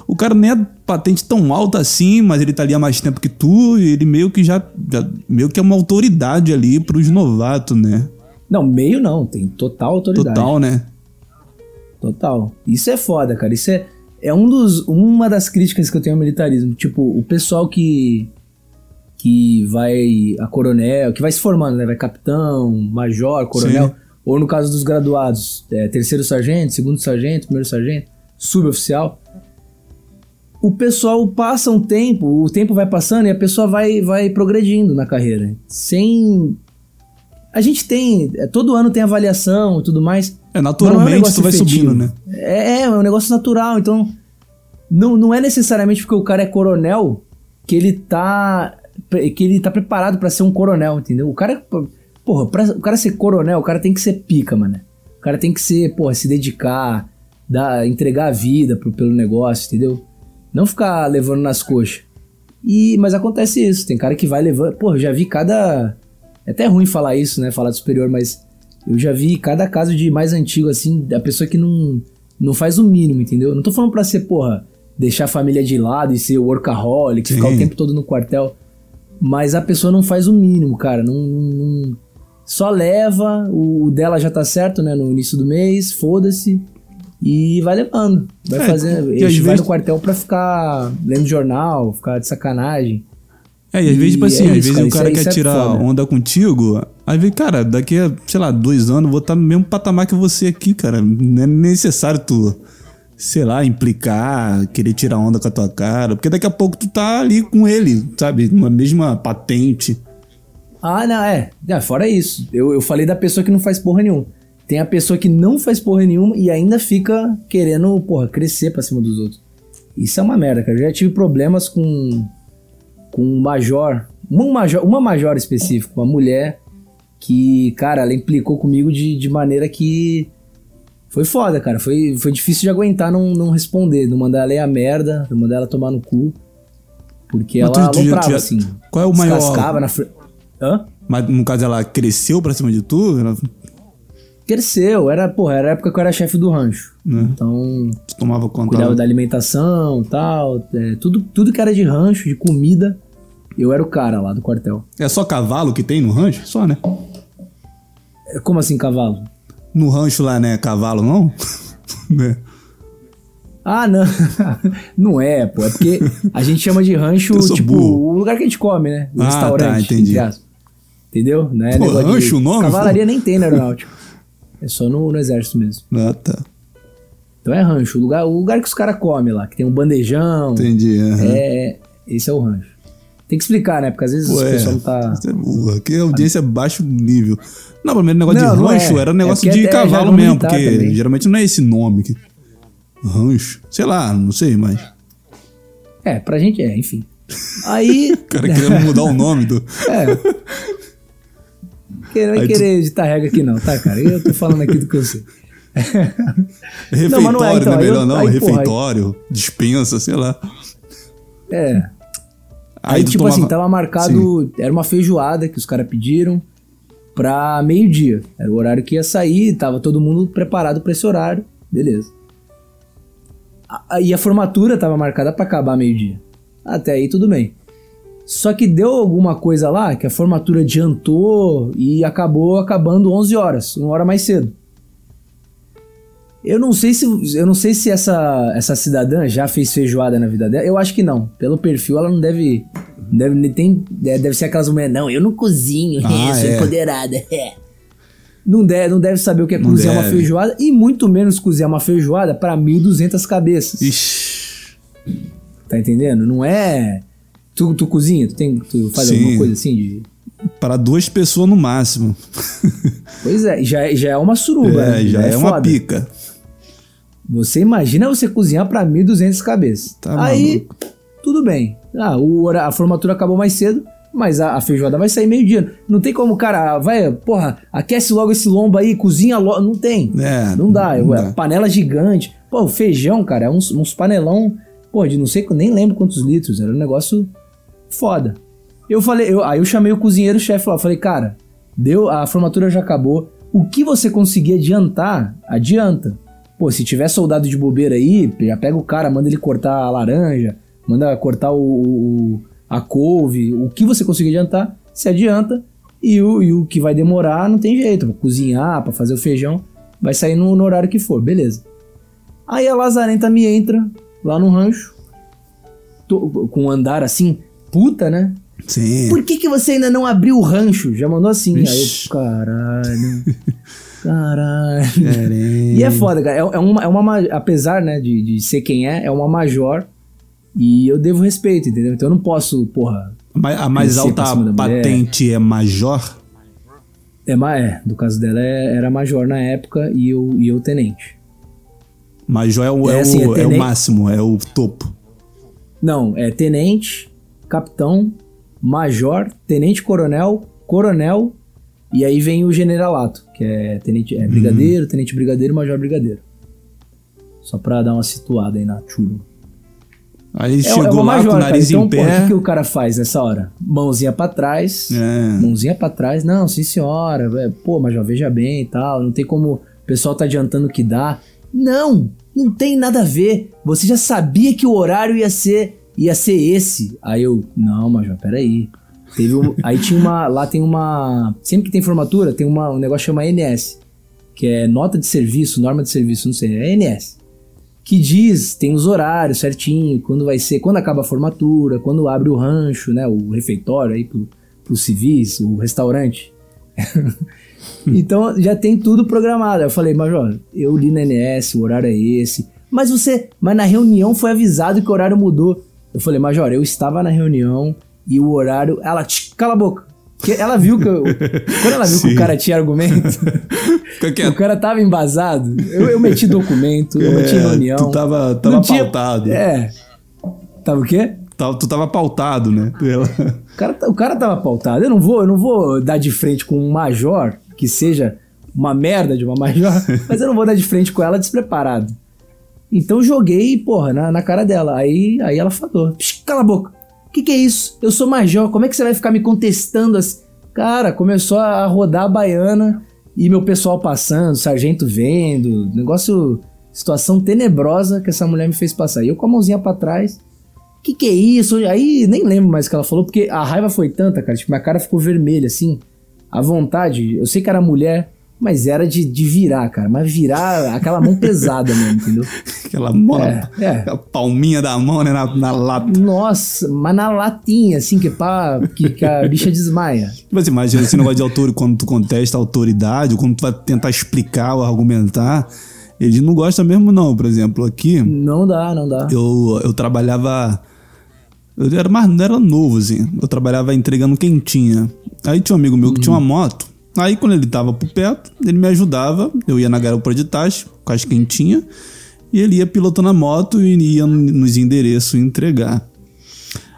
o cara nem é patente tão alta assim, mas ele tá ali há mais tempo que tu e ele meio que já, já- meio que é uma autoridade ali pros novatos, né? Não, meio não, tem total autoridade. Total, né? Total. Isso é foda, cara. Isso é, é um dos, uma das críticas que eu tenho ao militarismo. Tipo, o pessoal que que vai a coronel, que vai se formando, né? Vai capitão, major, coronel. Sim. Ou no caso dos graduados, é, terceiro sargento, segundo sargento, primeiro sargento, suboficial. O pessoal passa um tempo, o tempo vai passando e a pessoa vai, vai progredindo na carreira. Sem. A gente tem. é, Todo ano tem avaliação e tudo mais. É, naturalmente um negócio tu vai efetivo. subindo, né? É, é um negócio natural. Então, não, não é necessariamente porque o cara é coronel que ele tá. Que ele tá preparado pra ser um coronel, entendeu? O cara. Porra, pra, o cara ser coronel, o cara tem que ser pica, mano. O cara tem que ser, porra, se dedicar, dar, entregar a vida pro, pelo negócio, entendeu? Não ficar levando nas coxas. E, mas acontece isso, tem cara que vai levando. Porra, eu já vi cada. É até ruim falar isso, né? Falar de superior, mas eu já vi cada caso de mais antigo, assim, da pessoa que não, não faz o mínimo, entendeu? Não tô falando pra ser, porra, deixar a família de lado e ser workaholic, Sim. ficar o tempo todo no quartel. Mas a pessoa não faz o mínimo, cara. Não, não- só leva, o dela já tá certo, né? No início do mês, foda-se. E vai levando. Vai É, fazendo. e às Ele vai no quartel pra ficar lendo jornal, ficar de sacanagem. É, e às vezes, tipo assim, é às vezes o cara é- quer é tirar foda. onda contigo, aí vem, cara, daqui a, sei lá, dois anos eu vou estar no mesmo patamar que você aqui, cara. Não é necessário tu, sei lá, implicar, querer tirar onda com a tua cara, porque daqui a pouco tu tá ali com ele, sabe? Numa mesma patente. Ah, não, é. É, fora isso. Eu, eu falei da pessoa que não faz porra nenhuma. Tem a pessoa que não faz porra nenhuma e ainda fica querendo, porra, crescer pra cima dos outros. Isso é uma merda, cara. Eu já tive problemas com, com um major, um major, uma major específica, uma mulher que, cara, ela implicou comigo de, de maneira que foi foda, cara. Foi, foi difícil de aguentar não, não responder, não mandar ela ir a merda, não mandar ela tomar no cu. Porque Mas ela tu- já- aloprava, tu assim. qual é o maior- Descascava na frente. Hã? Mas no caso ela cresceu pra cima de tu, ela Cresceu, era, porra, era a época que eu era chefe do rancho. né? Então, tu tomava conta. cuidava da alimentação tal. é, tudo, tudo que era de rancho, de comida, eu era o cara lá do quartel. É só cavalo que tem no rancho? Só, né? É, Como assim, cavalo? No rancho lá, né? Cavalo, não? né? Ah, não. não é, pô. É porque a gente chama de rancho, tipo, burro. o lugar que a gente come, né? O Ah, restaurante. tá, entendi. Entendeu? Não é Pô, rancho o nome, Cavalaria nem tem na aeronáutica. É só no, no exército mesmo. Ah, tá. Então é rancho, o lugar, o lugar que os caras comem lá, que tem um bandejão. Entendi. aham. É, esse é o rancho. Tem que explicar, né? Porque às vezes o é. pessoal não tá. É burro. Aqui a audiência é baixo nível. Não, pelo menos negócio Não, de não rancho é. era É negócio porque de é cavalo mesmo, porque também. geralmente não é esse nome. Que... Rancho. Sei lá, não sei, mas. É, pra gente é, enfim. Aí. O cara querendo mudar o nome do. É. Querer, Aí tu- querer editar regra aqui não, tá, cara? Eu tô falando aqui do que eu sei. Refeitório, Não, não é, então, né? aí Melhor eu- não, aí, porra, refeitório, dispensa, sei lá. É. Aí, tu tipo tomava- assim, tava marcado. Era uma feijoada que os caras pediram pra meio-dia. Era o horário que ia sair, tava todo mundo preparado pra esse horário. Beleza. A- E a formatura tava marcada pra acabar meio-dia. Até aí tudo bem. Só que deu alguma coisa lá que a formatura adiantou e acabou acabando 11 horas, uma hora mais cedo. Eu não sei se eu não sei se essa essa cidadã já fez feijoada na vida dela. Eu acho que não. Pelo perfil ela não deve deve tem deve ser aquelas mulheres não, eu não cozinho, Ah, sou é. empoderada. Não deve, não deve saber o que é cozinhar uma feijoada e muito menos cozinhar uma feijoada para 1200 cabeças. Ixi. Tá entendendo? Não é tu, tu cozinha, tu tem tu faz Sim. alguma coisa assim de Para duas pessoas no máximo. Pois é, já, é- já é uma suruba, É, né? já é, uma foda. pica. Você imagina você cozinhar pra 1.200 cabeças. Tá Aí, tudo bem. Ah, o a formatura acabou mais cedo, mas a, a feijoada vai sair meio-dia. Não tem como, cara, vai, porra, aquece logo esse lombo aí, cozinha logo. Não tem. É, não dá. não é dá. Panela gigante. Pô, o feijão, cara, é uns, uns panelão, pô, de não sei, nem lembro quantos litros. Era um negócio foda. Eu falei, eu, aí eu chamei o cozinheiro-chefe lá, falei, cara, deu, a formatura já acabou. O que você conseguir adiantar, adianta. Pô, se tiver soldado de bobeira aí, já pega o cara, manda ele cortar a laranja, manda cortar o, o- a couve, o que você conseguir adiantar, se adianta. E o, e o que vai demorar não tem jeito, pra cozinhar, pra fazer o feijão, vai sair no, no horário que for, beleza. Aí a Lazarenta me entra lá no rancho, tô- com um andar assim, puta, né? Sim. Por que, que você ainda não abriu o rancho? Já mandou assim. Aí Ixi. eu, caralho. Caralho. Caramba. E é foda, cara. É, é uma, é uma ma- Apesar, né, de, de ser quem é, é uma major. E eu devo respeito, entendeu? Então eu não posso, porra. A mais alta patente é major? É, é. Do caso dela é- era major na época e eu, e eu tenente. Major é o, É é assim, é o, é o tenen- máximo, é o topo. Não, é tenente, capitão, major, tenente coronel, coronel. E aí vem o generalato, que é tenente é brigadeiro, tenente brigadeiro, major brigadeiro. Só pra dar uma situada aí na churro. Aí ele É, chegou é uma lá com o cara. nariz então, em pô, pé. o que, que o cara faz nessa hora? Mãozinha pra trás. É. Mãozinha pra trás. Não, sim senhora. é, Pô, major, veja bem e tal. Não tem como o pessoal tá adiantando o que dá. Não, não tem nada a ver. Você já sabia que o horário ia ser ia ser esse. Aí eu, não, major, peraí. Teve um, aí tinha uma, lá tem uma, sempre que tem formatura, tem uma, um negócio que chama NS, que é nota de serviço, norma de serviço, não sei, é NS. Que diz, tem os horários certinho, quando vai ser, quando acaba a formatura, quando abre o rancho, né, o refeitório aí pro, pros civis, o restaurante. então já tem tudo programado. Eu falei, Major, eu li na NS, o horário é esse. Mas você, mas na reunião foi avisado que o horário mudou. Eu falei, Major, eu estava na reunião e o horário. Ela, "Tch, cala a boca. Porque ela viu que eu. Quando ela viu que Sim. o cara tinha argumento, o cara tava embasado. Eu, eu meti documento, eu meti É, reunião. tu tava- tava tinha- pautado. É. Tava o quê? Tava- Tu tava pautado, né? Pela- O cara, o cara tava pautado. Eu não vou, eu não vou dar de frente com um major que seja uma merda de uma major, mas eu não vou dar de frente com ela despreparado. Então joguei, porra, na, na cara dela. Aí, aí ela falou: "Psh, cala a boca. O que, que é isso? Eu sou major, como é que você vai ficar me contestando assim? Cara, começou a rodar a baiana e meu pessoal passando, sargento vendo, negócio, situação tenebrosa que essa mulher me fez passar. E eu com a mãozinha pra trás, que que é isso? Aí nem lembro mais o que ela falou, porque a raiva foi tanta, cara. Tipo, minha cara ficou vermelha, assim. A vontade, eu sei que era mulher, mas era de, de virar, cara. Mas virar aquela mão pesada mesmo, entendeu? Aquela É, é. a palminha da mão, né? Na, na lata. Nossa, mas na latinha, assim, que pá, que, que a bicha desmaia. Mas imagina esse negócio de autor, quando tu contesta a autoridade, ou quando tu vai tentar explicar ou argumentar, eles não gostam mesmo, não. Por exemplo, aqui, Não dá, não dá. eu, eu trabalhava. Eu era mais não era novo, assim. Eu trabalhava entregando quentinha. Aí tinha um amigo meu que tinha uma moto. Aí quando ele tava por perto, ele me ajudava. Eu ia na garupa de taxa, com as quentinhas. E ele ia pilotando a moto e ia nos endereços entregar.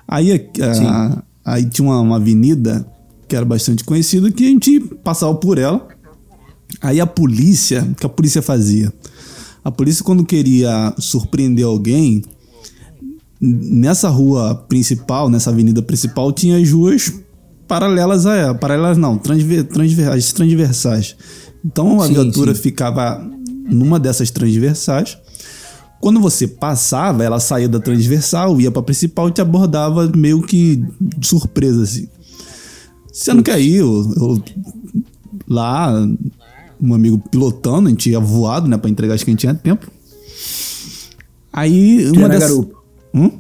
Aí, a- aí tinha uma, uma avenida que era bastante conhecida que a gente passava por ela. Aí a polícia, o que a polícia fazia? A polícia, quando queria surpreender alguém, nessa rua principal, nessa avenida principal, tinha as ruas paralelas a ela. Paralelas não, transver, transver, as transversais. Então a Sim, viatura sim. ficava numa dessas transversais. Quando você passava, ela saía da transversal, ia pra principal e te abordava meio que de surpresa, assim. Sendo que aí, eu, eu- lá, um amigo pilotando, a gente ia voado, né, pra entregar as que a gente tinha tempo. Aí, Tu ia uma na garupa. Hum?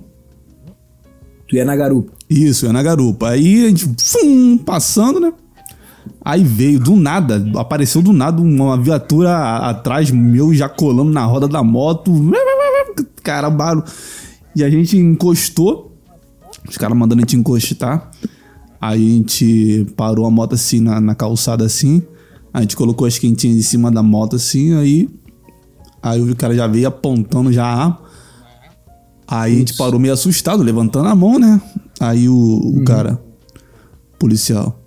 Tu ia na garupa. Isso, é na garupa. Aí a gente, fum, passando, né? Aí veio do nada, apareceu do nada uma viatura atrás meu já colando na roda da moto. Cara, barulho. E a gente encostou. Os caras mandando a gente encostar. Aí a gente parou a moto assim na, na calçada assim. A gente colocou as quentinhas em cima da moto assim. Aí, aí o cara já veio apontando já a arma. Aí a gente parou meio assustado, levantando a mão, né? Aí o, o cara, policial,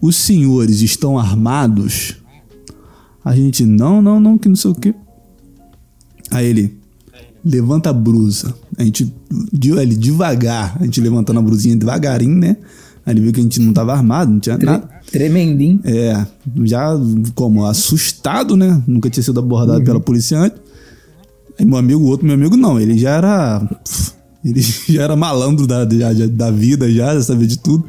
os senhores estão armados? A gente, não, não, não, que não sei o quê. Aí ele, levanta a brusa. A gente, ele devagar, a gente levantando a brusinha devagarinho, né? Aí ele viu que a gente não tava armado, não tinha Tre nada. Tremendinho. É, já como assustado, né? Nunca tinha sido abordado pela polícia antes. Aí meu amigo, o outro meu amigo, não, ele já era. Ele já era malandro da, da, da vida, já, já sabia de tudo.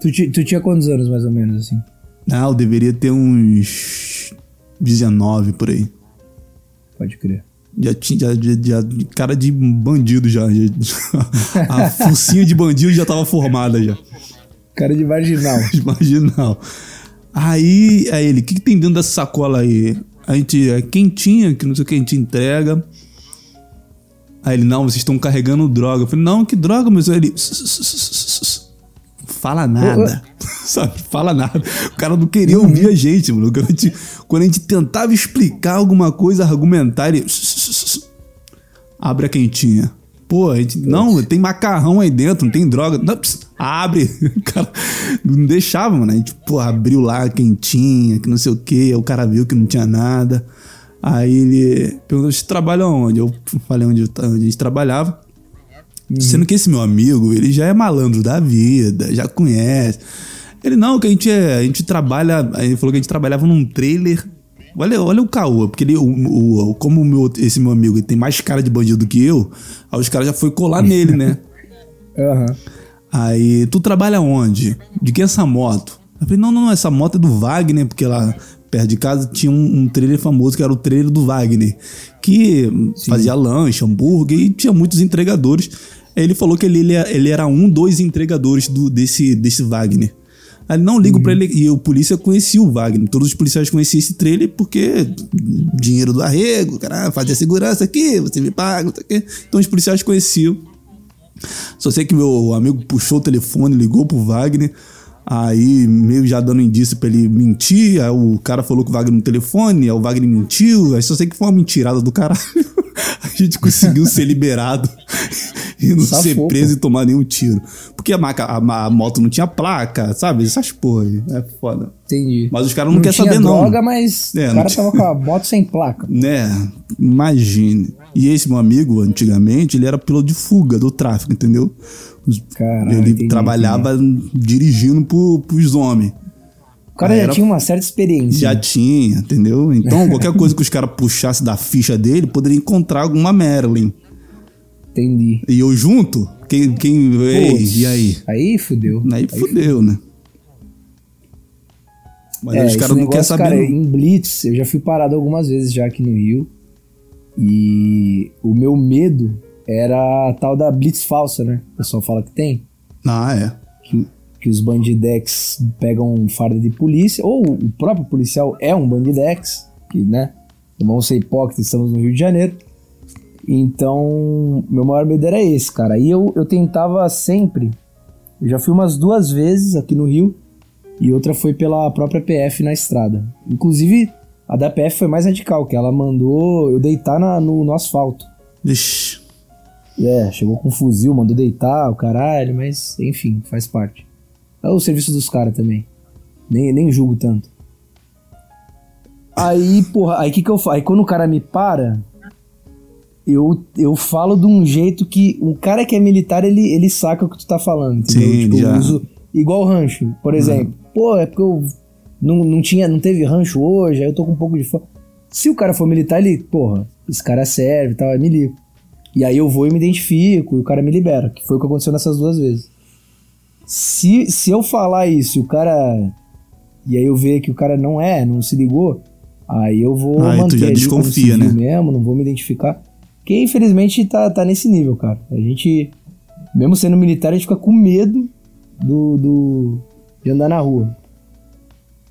Tu, tu tinha quantos anos, mais ou menos, assim? Ah, eu deveria ter uns 19 por aí. Pode crer. Já tinha já, já- já- cara de bandido já. a focinha de bandido já tava formada já. Cara de marginal. Marginal. Aí, aí ele, o que, que tem dentro dessa sacola aí? A gente, é quentinha, que não sei o que, a gente entrega. Aí ele, não, vocês estão carregando droga. Eu falei, não, que droga, mas ele. Fala nada. Sabe? Fala nada. O cara não queria ouvir a gente, mano. Quando a gente, quando a gente tentava explicar alguma coisa, argumentar, ele. Abre a quentinha. Pô, a gente, não, tem macarrão aí dentro, não tem droga. Não, pss, abre. O cara não deixava, mano. A gente, pô, abriu lá a quentinha, que não sei o quê. Aí o cara viu que não tinha nada. Aí ele perguntou: você trabalha onde? Eu falei onde, eu onde a gente trabalhava. Sendo que esse meu amigo, ele já é malandro da vida, já conhece. Ele, não, que a gente, é, a gente trabalha. Aí Ele falou que a gente trabalhava num trailer. Olha, olha o caô, porque ele, o, o- como o meu, esse meu amigo ele tem mais cara de bandido do que eu, aí os caras já foi colar nele, né? Aham. Aí, tu trabalha onde? De que é essa moto? Eu falei, não, não, não, essa moto é do Wagner, porque lá perto de casa tinha um, um trailer famoso que era o trailer do Wagner, que fazia lanche, hambúrguer e tinha muitos entregadores. Aí ele falou que ele, ele, ele era um, dois entregadores do, desse, desse Wagner. Aí não, ligo pra ele. E o polícia conhecia o Wagner. Todos os policiais conheciam esse trailer porque dinheiro do arrego, cara, fazia segurança aqui, você me paga, o quê. Então os policiais conheciam. Só sei que meu amigo puxou o telefone, ligou pro Wagner. Aí, meio já dando indício pra ele mentir. Aí o cara falou com o Wagner no telefone, aí o Wagner mentiu. Aí só sei que foi uma mentirada do caralho. A gente conseguiu ser liberado e não Safou, ser pô. preso e tomar nenhum tiro. Porque a, maca, a, a moto não tinha placa, sabe? Essas porra aí. É foda. Entendi. Mas os caras não, querem tinha saber, não. droga, mas É, o não cara tava com a moto sem placa. Né? Imagine. E esse meu amigo, antigamente, ele era piloto de fuga do tráfico, entendeu? Ele entendi, trabalhava dirigindo pro, pros homens. O cara Aí já era- tinha uma certa experiência. Já tinha, entendeu? Então, qualquer coisa que os caras puxassem da ficha dele, poderia encontrar alguma Merlin. Entendi. E eu junto? Quem. quem ei, Putz, e aí? Aí fudeu. Aí fudeu, né? Mas é, aí os caras não querem saber. cara, não. em Blitz, eu já fui parado algumas vezes já aqui no Rio. E o meu medo era a tal da Blitz falsa, né? O pessoal fala que tem. Ah, é. Que, que os bandidex pegam farda de polícia, ou o próprio policial é um bandidex, que, né? Não vamos ser hipócritas, estamos no Rio de Janeiro. Então, meu maior medo era esse, cara. E eu, eu tentava sempre. Eu já fui umas duas vezes aqui no Rio, e outra foi pela própria PF na estrada. Inclusive, a da PF foi mais radical, que ela mandou eu deitar na- no, no asfalto. Ixi. É, chegou com um fuzil, mandou deitar, o caralho, mas enfim, faz parte. É o serviço dos caras também. Nem, nem julgo tanto. Aí, porra, aí que que eu faço? Aí quando o cara me para, eu, eu falo de um jeito que um cara que é militar, ele, ele saca o que tu tá falando, entendeu? Sim, tipo, já. eu uso igual rancho, por exemplo. Pô, é porque eu não, não tinha, não teve rancho hoje, aí eu tô com um pouco de fome. Se o cara for militar, ele, porra, esse cara serve e tal, aí me ligo. E aí eu vou e me identifico, e o cara me libera, que foi o que aconteceu nessas duas vezes. Se, se eu falar isso e o cara. E aí eu ver que o cara não é, não se ligou, aí eu vou tu manter já ali como desconfia, né? mesmo, não vou me identificar. Porque infelizmente tá, tá nesse nível, cara. A gente, mesmo sendo militar, a gente fica com medo do, do de andar na rua.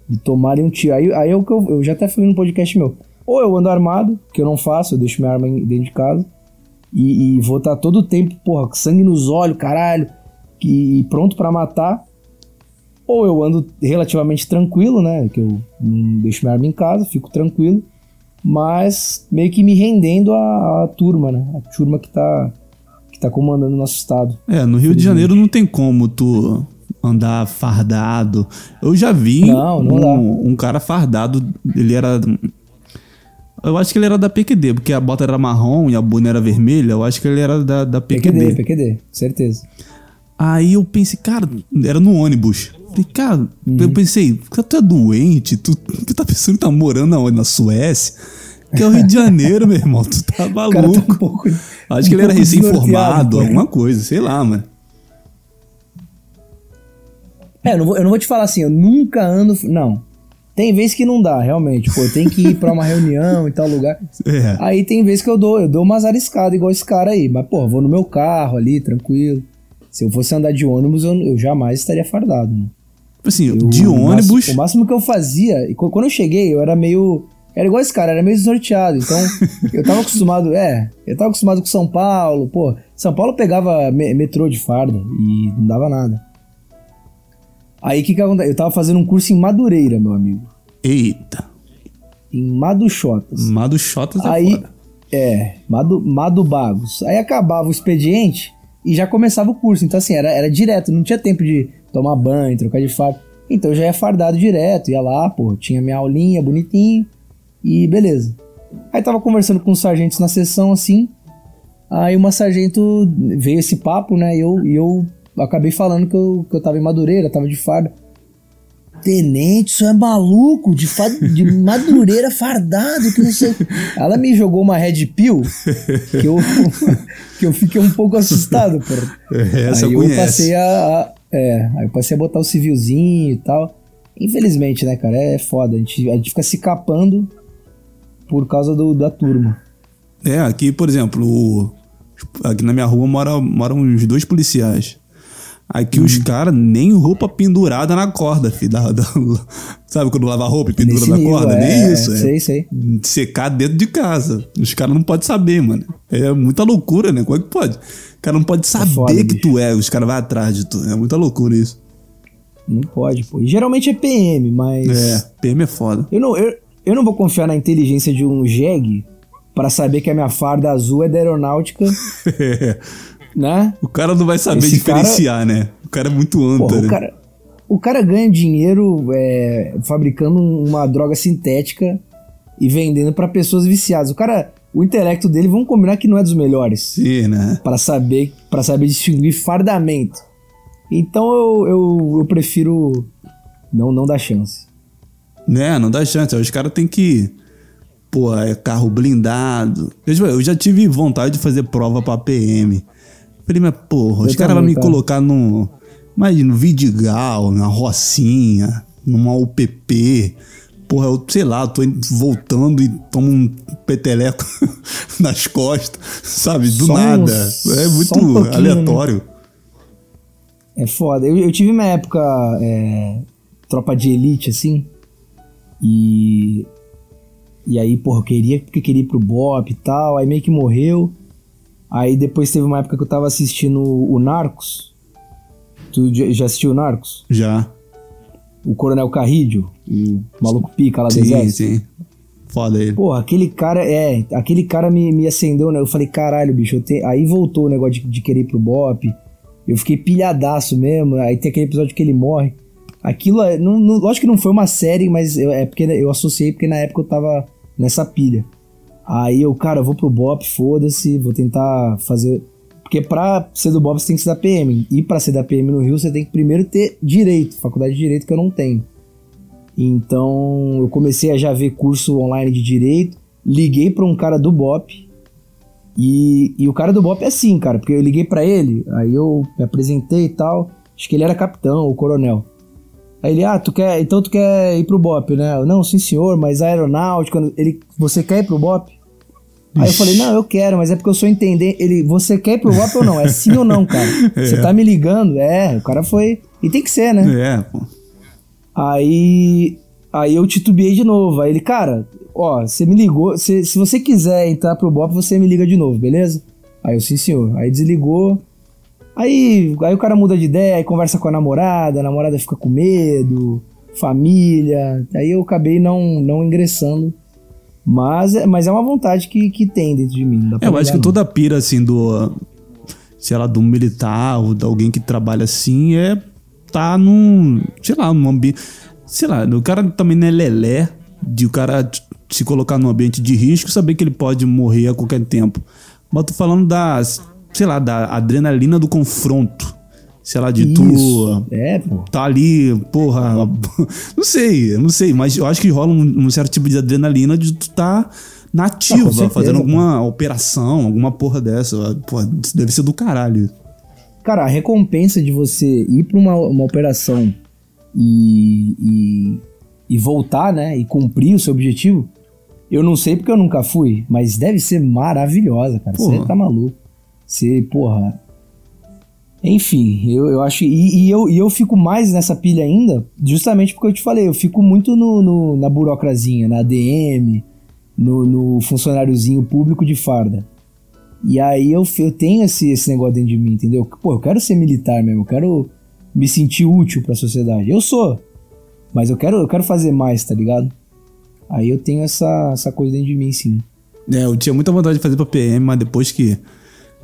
De tomarem um tiro. Aí, aí é o que eu, eu já até falei no podcast meu. Ou eu ando armado, que eu não faço, eu deixo minha arma dentro de casa. E, e vou estar todo o tempo, porra, com sangue nos olhos, caralho, e pronto pra matar. Ou eu ando relativamente tranquilo, né? Que eu não deixo minha arma em casa, fico tranquilo. Mas meio que me rendendo à, à turma, né? A turma que tá, que tá comandando o nosso estado. É, no Rio de Janeiro não tem como tu andar fardado. Eu já vi Não, não um, um cara fardado, ele era. Eu acho que ele era da PQD, porque a bota era marrom e a buna era vermelha. Eu acho que ele era da, da PQD. PQD, PQD, certeza. Aí eu pensei, cara, era no ônibus. Falei, cara, Uhum. eu pensei, tu é doente? Tu, tu tá pensando que tá morando aonde? Na Suécia? Que é o Rio de Janeiro, meu irmão. Tu tá O cara tá um maluco. pouco. Acho um que ele era recém-formado, alguma coisa, sei lá, mano. É, eu não, vou, eu não vou te falar assim, eu nunca ando. Não. Tem vezes que não dá, realmente. Pô, eu tenho que ir pra uma reunião em tal lugar. É. Aí tem vezes que eu dou, eu dou umas ariscadas igual esse cara aí. Mas, pô, vou no meu carro ali, tranquilo. Se eu fosse andar de ônibus, eu, eu jamais estaria fardado, né? Assim, Eu- de o ônibus. máximo- O máximo que eu fazia, e qu- quando eu cheguei, eu era meio. Era igual esse cara, era meio desnorteado. Então, eu tava acostumado, é, eu tava acostumado com São Paulo, pô. São Paulo pegava me- metrô de farda e não dava nada. Aí o que que acontece? Eu tava fazendo um curso em Madureira, meu amigo. Eita. Em Maduchotas. Mado Xotas é Aí, foda. é, Madu, Madu Bagos. Aí acabava o expediente e já começava o curso. Então, assim, era, era direto, não tinha tempo de tomar banho, trocar de farda. Então eu já ia fardado direto, ia lá, pô, tinha minha aulinha bonitinho e beleza. Aí tava conversando com os sargentos na sessão, assim. Aí uma sargento veio esse papo, né? E eu, e eu acabei falando que eu, que eu tava em Madureira, tava de farda. Tenente, isso é maluco, de, fa- de Madureira fardado, que não sei. Ela me jogou uma red pill que eu, que eu fiquei um pouco assustado, porra. Essa aí eu eu passei a, a- É, aí eu passei a botar o civilzinho e tal. Infelizmente, né, cara? É foda. A gente, a gente fica se capando por causa do, da turma. É, aqui, por exemplo, o- aqui na minha rua mora, moram uns dois policiais. Aqui Uhum. os caras nem roupa pendurada na corda, filho. da- da- sabe quando lava roupa e pendura Nesse na nível, corda? é, nem isso. É sei, sei. secar dentro de casa. Os caras não podem saber, mano. É muita loucura, né? Como é que pode? O cara não pode saber foda, que bicho. tu é. Os caras vão atrás de tu. É muita loucura isso. Não pode, pô. E geralmente é PM, mas. É, PM é foda. Eu, não, eu, eu não vou confiar na inteligência de um jegue pra saber que a minha farda azul é da aeronáutica, né? o cara não vai saber Esse cara- diferenciar, né? O cara é muito anta, Porra, né? o cara, o cara ganha dinheiro é, fabricando uma droga sintética e vendendo pra pessoas viciadas. O cara, o intelecto dele, vamos combinar que não é dos melhores Sim, né? Pra saber, para saber distinguir fardamento. Então eu, eu, eu prefiro não não dar chance. Né, não dá chance. Os caras têm que. Pô, é carro blindado. Eu, eu já tive vontade de fazer prova pra PM. Falei, mas porra, os Eu caras vão me cara. colocar no. Imagina, no Vidigal, na Rocinha, numa UPP. Porra, eu sei lá, tô voltando e tomo um peteleco nas costas, sabe? Do Só um- nada. É só muito um né? aleatório. É foda. Eu, eu tive uma época é, tropa de elite, assim. E. E aí, porra, eu queria, porque queria ir pro BOP e tal. Aí meio que morreu. Aí depois teve uma época que eu tava assistindo o Narcos. Tu já assistiu o Narcos? Já. O Coronel Carrídio, o maluco pica lá do Sim, exército. sim. Foda ele. Pô, aquele cara, é, aquele cara me, me acendeu, né? Eu falei, caralho, bicho, te... aí voltou o negócio de, de querer ir pro Bop. Eu fiquei pilhadaço mesmo. Aí tem aquele episódio que ele morre. Aquilo, é- não, não, lógico que não foi uma série, mas eu- é porque eu associei porque na época eu tava nessa pilha. Aí eu, cara, vou pro Bop, foda-se, vou tentar fazer. Porque pra ser do Bop você tem que ser da PM. E pra ser da PM no Rio você tem que primeiro ter direito, faculdade de direito que eu não tenho. Então eu comecei a já ver curso online de direito, liguei pra um cara do BOP. E, e o cara do BOP é assim, cara, porque eu liguei pra ele, aí eu me apresentei e tal. Acho que ele era capitão ou coronel. Aí ele, ah, tu quer, então tu quer ir pro BOP, né? Eu, não, sim senhor, mas aeronáutica, ele, você quer ir pro BOP? Aí eu falei, não, eu quero, mas é porque eu sou entendente. Ele, você quer ir pro BOP ou não? É sim ou não, cara? Você tá me ligando? É, o cara foi. E tem que ser, né? É, pô. Aí, aí eu titubeei de novo. Aí ele, cara, ó, você me ligou. Se, se você quiser entrar pro BOP, você me liga de novo, beleza? Aí eu, sim, senhor. Aí desligou. Aí, aí o cara muda de ideia, aí conversa com a namorada, a namorada fica com medo, família. Aí eu acabei não, não ingressando. Mas, é- mas é uma vontade que, que tem dentro de mim. É, eu acho que não. toda a pira, assim, do. Sei lá, do militar ou de alguém que trabalha assim é. Tá num. Sei lá, num ambiente. Sei lá, o cara também não é lelé de o cara se colocar num ambiente de risco e saber que ele pode morrer a qualquer tempo. Mas tô falando da. Sei lá, da adrenalina do confronto. Sei lá, de tu. Isso. É, pô. tá ali, porra. Não sei, não sei, mas eu acho que rola um, um certo tipo de adrenalina de tu tá na ativa, Ah, certeza, fazendo alguma operação, alguma porra dessa. Porra, isso deve ser do caralho. Cara, a recompensa de você ir pra uma, uma operação e, e, e voltar, né? E cumprir o seu objetivo, eu não sei porque eu nunca fui, mas deve ser maravilhosa, cara. Você tá maluco. Você, porra. Enfim, eu, eu acho. E, e eu, e eu fico mais nessa pilha ainda, justamente porque eu te falei, eu fico muito no, no- na burocrazinha, na ADM, no, no funcionáriozinho público de farda. E aí eu, eu tenho esse, esse negócio dentro de mim, entendeu? Pô, eu quero ser militar mesmo, eu quero me sentir útil pra sociedade. Eu sou, mas eu quero, eu quero fazer mais, tá ligado? Aí eu tenho essa, essa coisa dentro de mim, sim. É, eu tinha muita vontade de fazer pra PM, mas depois que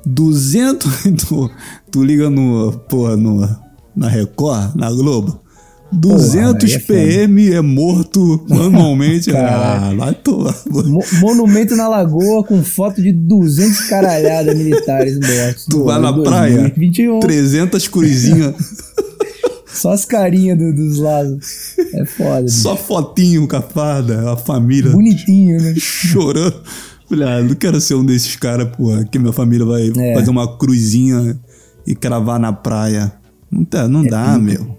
200 tu, tu liga no, porra, no, na Record, na Globo. 200 aí é foda. PM é morto anualmente. ah, lá tô. Mo- monumento na Lagoa com foto de 200 caralhadas militares mortos. Tu vai na praia, 2021, 300 cruzinhas, só as carinhas do- dos lados. É foda. bicho. só fotinho com a farda, a família Bonitinho, né? chorando. Falei, ah, não quero ser um desses caras, porra, que minha família vai É. fazer uma cruzinha e cravar na praia. Não, tá, não dá, pica, meu.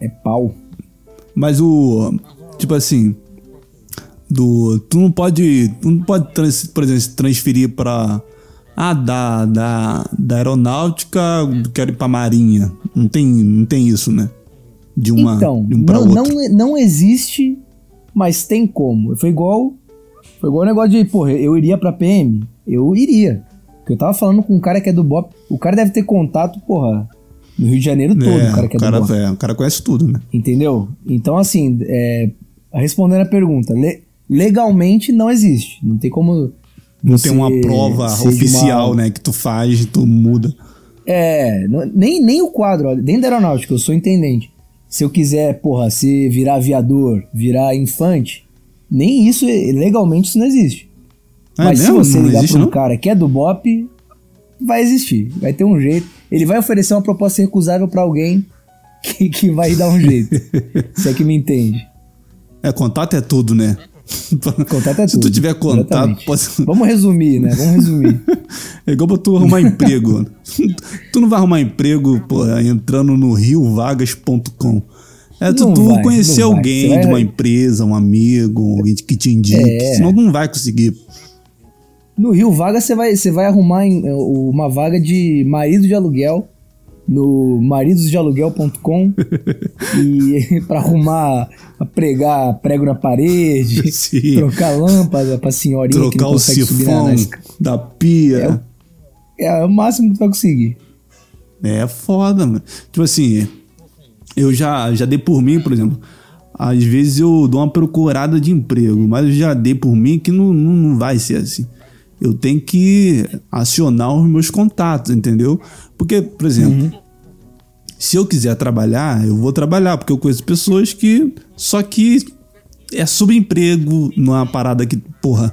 É pau. Mas o. Tipo assim. Do. Tu não pode. Tu não pode, trans, por exemplo, se transferir pra. Ah, da, da, da aeronáutica, quero ir pra marinha. Não tem, não tem isso, né? De uma. então, de um pra não, outro. não, não existe, mas tem como. Foi igual. Foi igual o negócio de, porra, eu iria pra PM? Eu iria. Porque eu tava falando com um cara que é do BOP. O cara deve ter contato, porra, no Rio de Janeiro todo, é, o cara que é o cara, do BOP. é, o cara conhece tudo, né? Entendeu? Então, assim, é, respondendo a pergunta, le- legalmente não existe. Não tem como. Não tem uma prova oficial, uma- né? Que tu faz e tu muda. É, nem, nem o quadro, ó, dentro da aeronáutica, eu sou intendente. Se eu quiser, porra, se virar aviador, virar infante, nem isso, legalmente, isso não existe. É Mas mesmo? se você Não ligar existe, pra um não? cara que é do BOP, vai existir. Vai ter um jeito. Ele vai oferecer uma proposta recusável pra alguém que, que vai dar um jeito. se é que me entende. É, contato é tudo, né? Contato é Se tudo. tu tiver contato, pode... Vamos resumir, né? Vamos resumir. É igual pra tu arrumar emprego. tu não vai arrumar emprego, pô, entrando no riovagas.com. É tu, tu vai, conhecer alguém vai- de uma empresa, um amigo, alguém que te indique. É. Senão tu não vai conseguir. No Rio Vaga você vai, você vai arrumar uma vaga de marido de aluguel no maridosdealuguel.com e para arrumar, pregar prego na parede, Sim. trocar lâmpada pra senhorinha que Trocar não o consegue subir na, sifão na esca- da pia. É o máximo que tu vai conseguir. É, foda, mano. Tipo assim, eu já, já dei por mim, por exemplo. às vezes eu dou uma procurada de emprego, mas eu já dei por mim que não, não, não vai ser assim. Eu tenho que acionar os meus contatos, entendeu? Porque, por exemplo, Uhum. se eu quiser trabalhar, eu vou trabalhar, porque eu conheço pessoas que. Só que é subemprego, não é uma parada que, porra,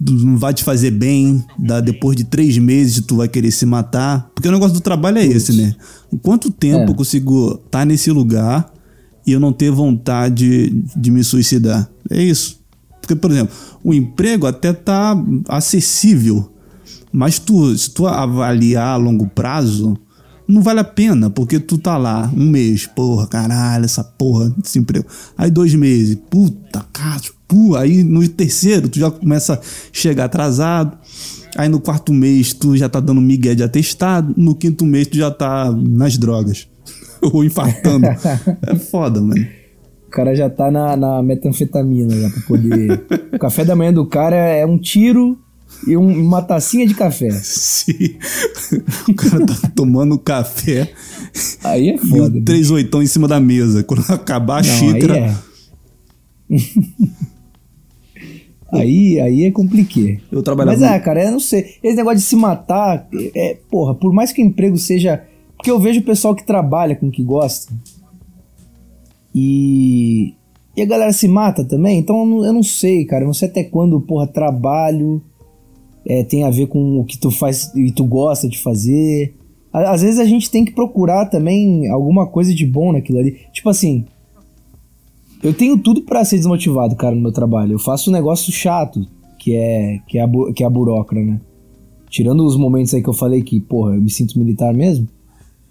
não vai te fazer bem, dá, depois de três meses tu vai querer se matar. Porque o negócio do trabalho é esse, né? Quanto tempo É. eu consigo estar nesse lugar e eu não ter vontade de me suicidar? É isso. Porque, por exemplo, o emprego até tá acessível, mas tu, se tu avaliar a longo prazo, não vale a pena, porque tu tá lá um mês, porra, caralho, essa porra desse emprego. Aí dois meses, puta, cara, pu, aí no terceiro tu já começa a chegar atrasado. Aí no quarto mês tu já tá dando migué de atestado, no quinto mês tu já tá nas drogas. Ou infartando. é foda, mano. O cara já tá na, na metanfetamina já pra poder. o café da manhã do cara é um tiro e um- uma tacinha de café. Se o cara tá tomando café Aí é e foda. o três oitão em cima da mesa. Quando acabar a Não, xícara. Aí é. aí, aí é compliqué. Eu trabalhava. Mas é, cara, eu não sei. Esse negócio de se matar, é, porra, por mais que o emprego seja. Porque eu vejo o pessoal que trabalha com o que gosta. E. E a galera se mata também, então eu não, sei, cara. Eu não sei até quando, porra, trabalho é, tem a ver com o que tu faz e tu gosta de fazer. Às vezes a gente tem que procurar também alguma coisa de bom naquilo ali. Tipo assim, eu tenho tudo pra ser desmotivado, cara, no meu trabalho. Eu faço um negócio chato, que é, que é, a, que é a burocra, né? Tirando os momentos aí que eu falei que, porra, eu me sinto militar mesmo.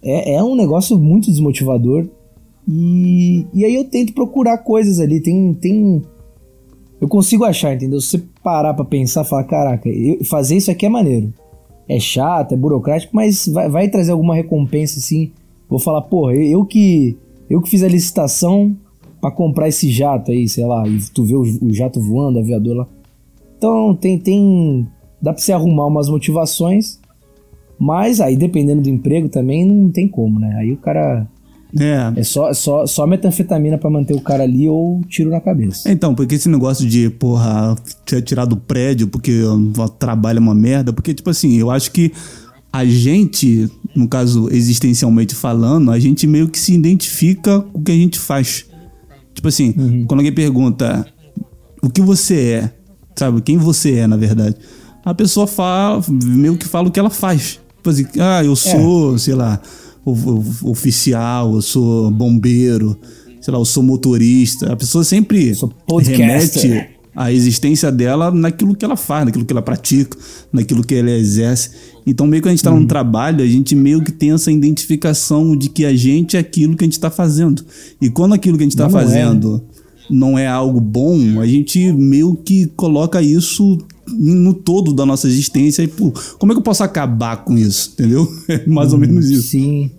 É, é um negócio muito desmotivador. E, e aí eu tento procurar coisas ali. Tem, tem. Eu consigo achar, entendeu? Se você parar pra pensar, falar, caraca, eu- fazer isso aqui é maneiro. É chato, é burocrático, mas vai, vai trazer alguma recompensa, assim. Vou falar, porra, eu, eu que. Eu que fiz a licitação pra comprar esse jato aí, sei lá, e tu vê o, o jato voando, o aviador lá. Então tem, tem. Dá pra você arrumar umas motivações, mas aí dependendo do emprego também não tem como, né? Aí o cara. É. É só, só, só metanfetamina pra manter o cara ali ou tiro na cabeça. Então, porque esse negócio de, porra, ter tirado do prédio porque o trabalho é uma merda, porque, tipo assim, eu acho que a gente, no caso, existencialmente falando, a gente meio que se identifica com o que a gente faz. Tipo assim, quando alguém pergunta o que você é, sabe, quem você é, na verdade, a pessoa fala, meio que fala o que ela faz. Tipo assim, ah, eu sou, sei lá, oficial, eu sou bombeiro, sei lá, eu sou motorista. A pessoa sempre remete a existência dela naquilo que ela faz, naquilo que ela pratica, naquilo que ela exerce. Então, meio que a gente Uhum. tá num trabalho, a gente meio que tem essa identificação de que a gente é aquilo que a gente tá fazendo. E quando aquilo que a gente tá Não é, né? fazendo não é algo bom, a gente meio que coloca isso no todo da nossa existência e, pô, como é que eu posso acabar com isso? Entendeu? É mais ou menos isso. Sim.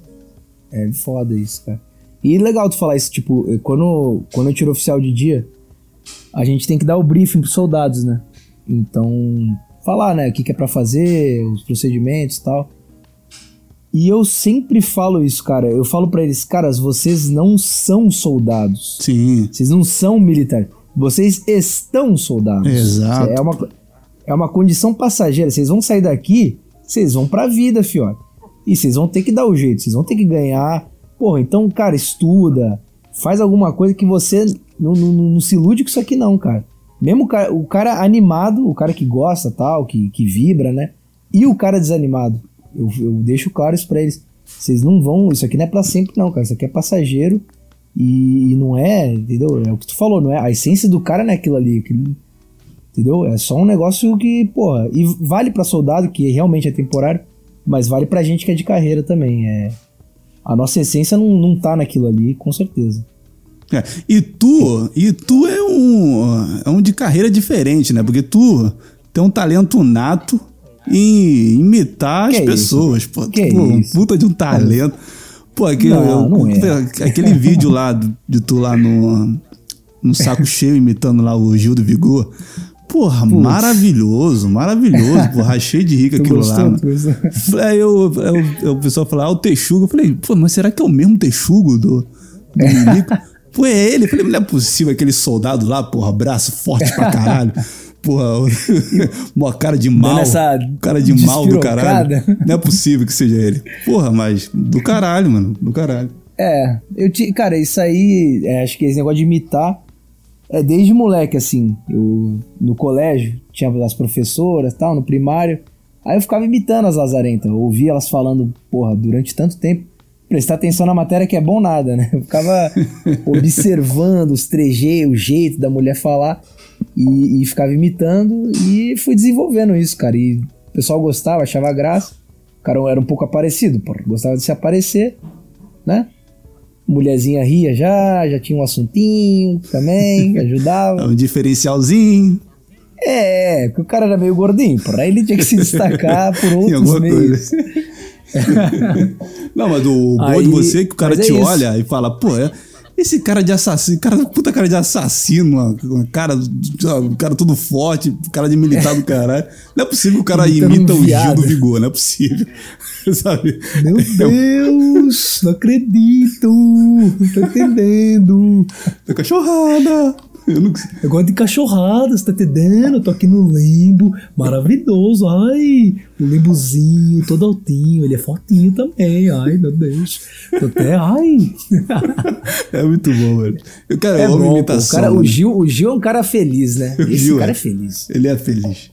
É foda isso, cara. E legal tu falar isso, tipo, quando, quando eu tiro oficial de dia, a gente tem que dar o briefing pros soldados, né? Então, falar, né, o que, que é pra fazer, os procedimentos e tal. E eu sempre falo isso, cara. Eu falo pra eles, caras, vocês não são soldados. Sim. Vocês não são militares. Vocês estão soldados. Exato. É uma, é uma condição passageira. Vocês vão sair daqui, vocês vão pra vida, fiote. E vocês vão ter que dar o jeito, vocês vão ter que ganhar. Porra, então, cara, estuda. Faz alguma coisa que você não, não, não- se ilude com isso aqui, não, cara. Mesmo o cara, o cara animado, o cara que gosta, tal, que, que vibra, né? E o cara desanimado. Eu, eu deixo claro isso pra eles. Vocês não vão. Isso aqui não é pra sempre, não, cara. Isso aqui é passageiro. E, e não é, entendeu? É o que tu falou, não é? A essência do cara não é aquilo ali. aquilo- entendeu? É só um negócio que, porra. E vale pra soldado, que realmente é temporário, mas vale pra gente que é de carreira também. É, a nossa essência não, não tá naquilo ali, com certeza. É, E tu, e tu é um, é um de carreira diferente, né? Porque tu tem um talento nato em imitar Que as isso? pessoas, pô. Que pô, um isso? puta de um talento. Pô, aquele, Não, não é. aquele vídeo lá de tu lá no, no saco cheio imitando lá o Gil do Vigor. Porra, maravilhoso, maravilhoso. Porra, achei de rico aquilo lá. Aí eu, eu, eu- o pessoal falou, ah, o Texugo. Eu falei, pô, mas será que é o mesmo Texugo do, do Milico? Pô, é ele? Eu falei, não é possível aquele soldado lá, porra, braço forte pra caralho. Porra, uma cara de mal. essa Cara de mal do caralho. Não é possível que seja ele. Porra, mas do caralho, mano. Do caralho. É, eu te, cara, isso aí, é, acho que esse negócio de imitar é desde moleque, assim. Eu, no colégio, tinha as professoras tal, no primário. Aí eu ficava imitando as lazarentas. Ouvia elas falando, porra, durante tanto tempo. Prestar atenção na matéria que é bom nada, né? Eu ficava observando os trejeitos, o jeito da mulher falar e, e ficava imitando e fui desenvolvendo isso, cara. E o pessoal gostava, achava graça. O cara era um pouco aparecido, porra. Gostava de se aparecer, né? Mulherzinha ria já, já tinha um assuntinho também, É ajudava. um diferencialzinho. É, porque o cara era meio gordinho, porra. Aí ele tinha que se destacar por outros meios. Não, mas o bom de você é que o cara é te isso. olha e fala, pô, é, esse cara de assassino, cara, puta cara de assassino, uma, cara, um cara todo forte, cara de militar do caralho. Não é possível que o cara Imitando um imita o Gil do Vigor, não é possível. Sabe? Meu Deus, não acredito, não tô entendendo. É cachorrada. Eu não, Eu gosto de cachorradas, tá entendendo? Eu tô aqui no limbo, maravilhoso. Ai, o limbozinho, todo altinho, ele é fortinho também. Ai, meu Deus. Tô até, ai. é muito bom, mano. Eu, cara, É eu amo bom, pô. o, imitação. cara, o, mano. Gil, o Gil é um cara feliz, né? O Esse Gil cara é. é feliz. Ele é feliz.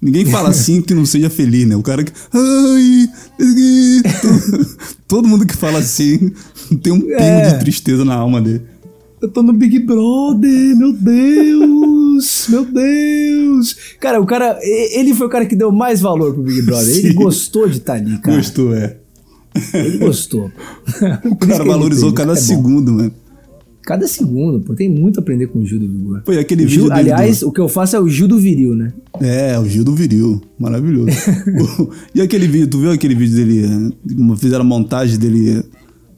Ninguém fala assim que não seja feliz, né? O cara que. Ai, todo, todo mundo que fala assim tem um pingo É. de tristeza na alma dele. Eu tô no Big Brother, meu Deus, meu Deus. Cara, o cara, ele foi o cara que deu mais valor pro Big Brother. Ele Sim. gostou de estar ali, cara. Gostou, é. Ele gostou. O cara valorizou cada segundo, mano. Cada segundo, pô. Tem muito a aprender com o Gil do Vigor. Foi aquele Gil- vídeo aliás, do- o que eu faço é o Gil do Viril, né? É, o Gil do Viril. Maravilhoso. E aquele vídeo, tu viu aquele vídeo dele? eh, Fizeram a montagem dele eh,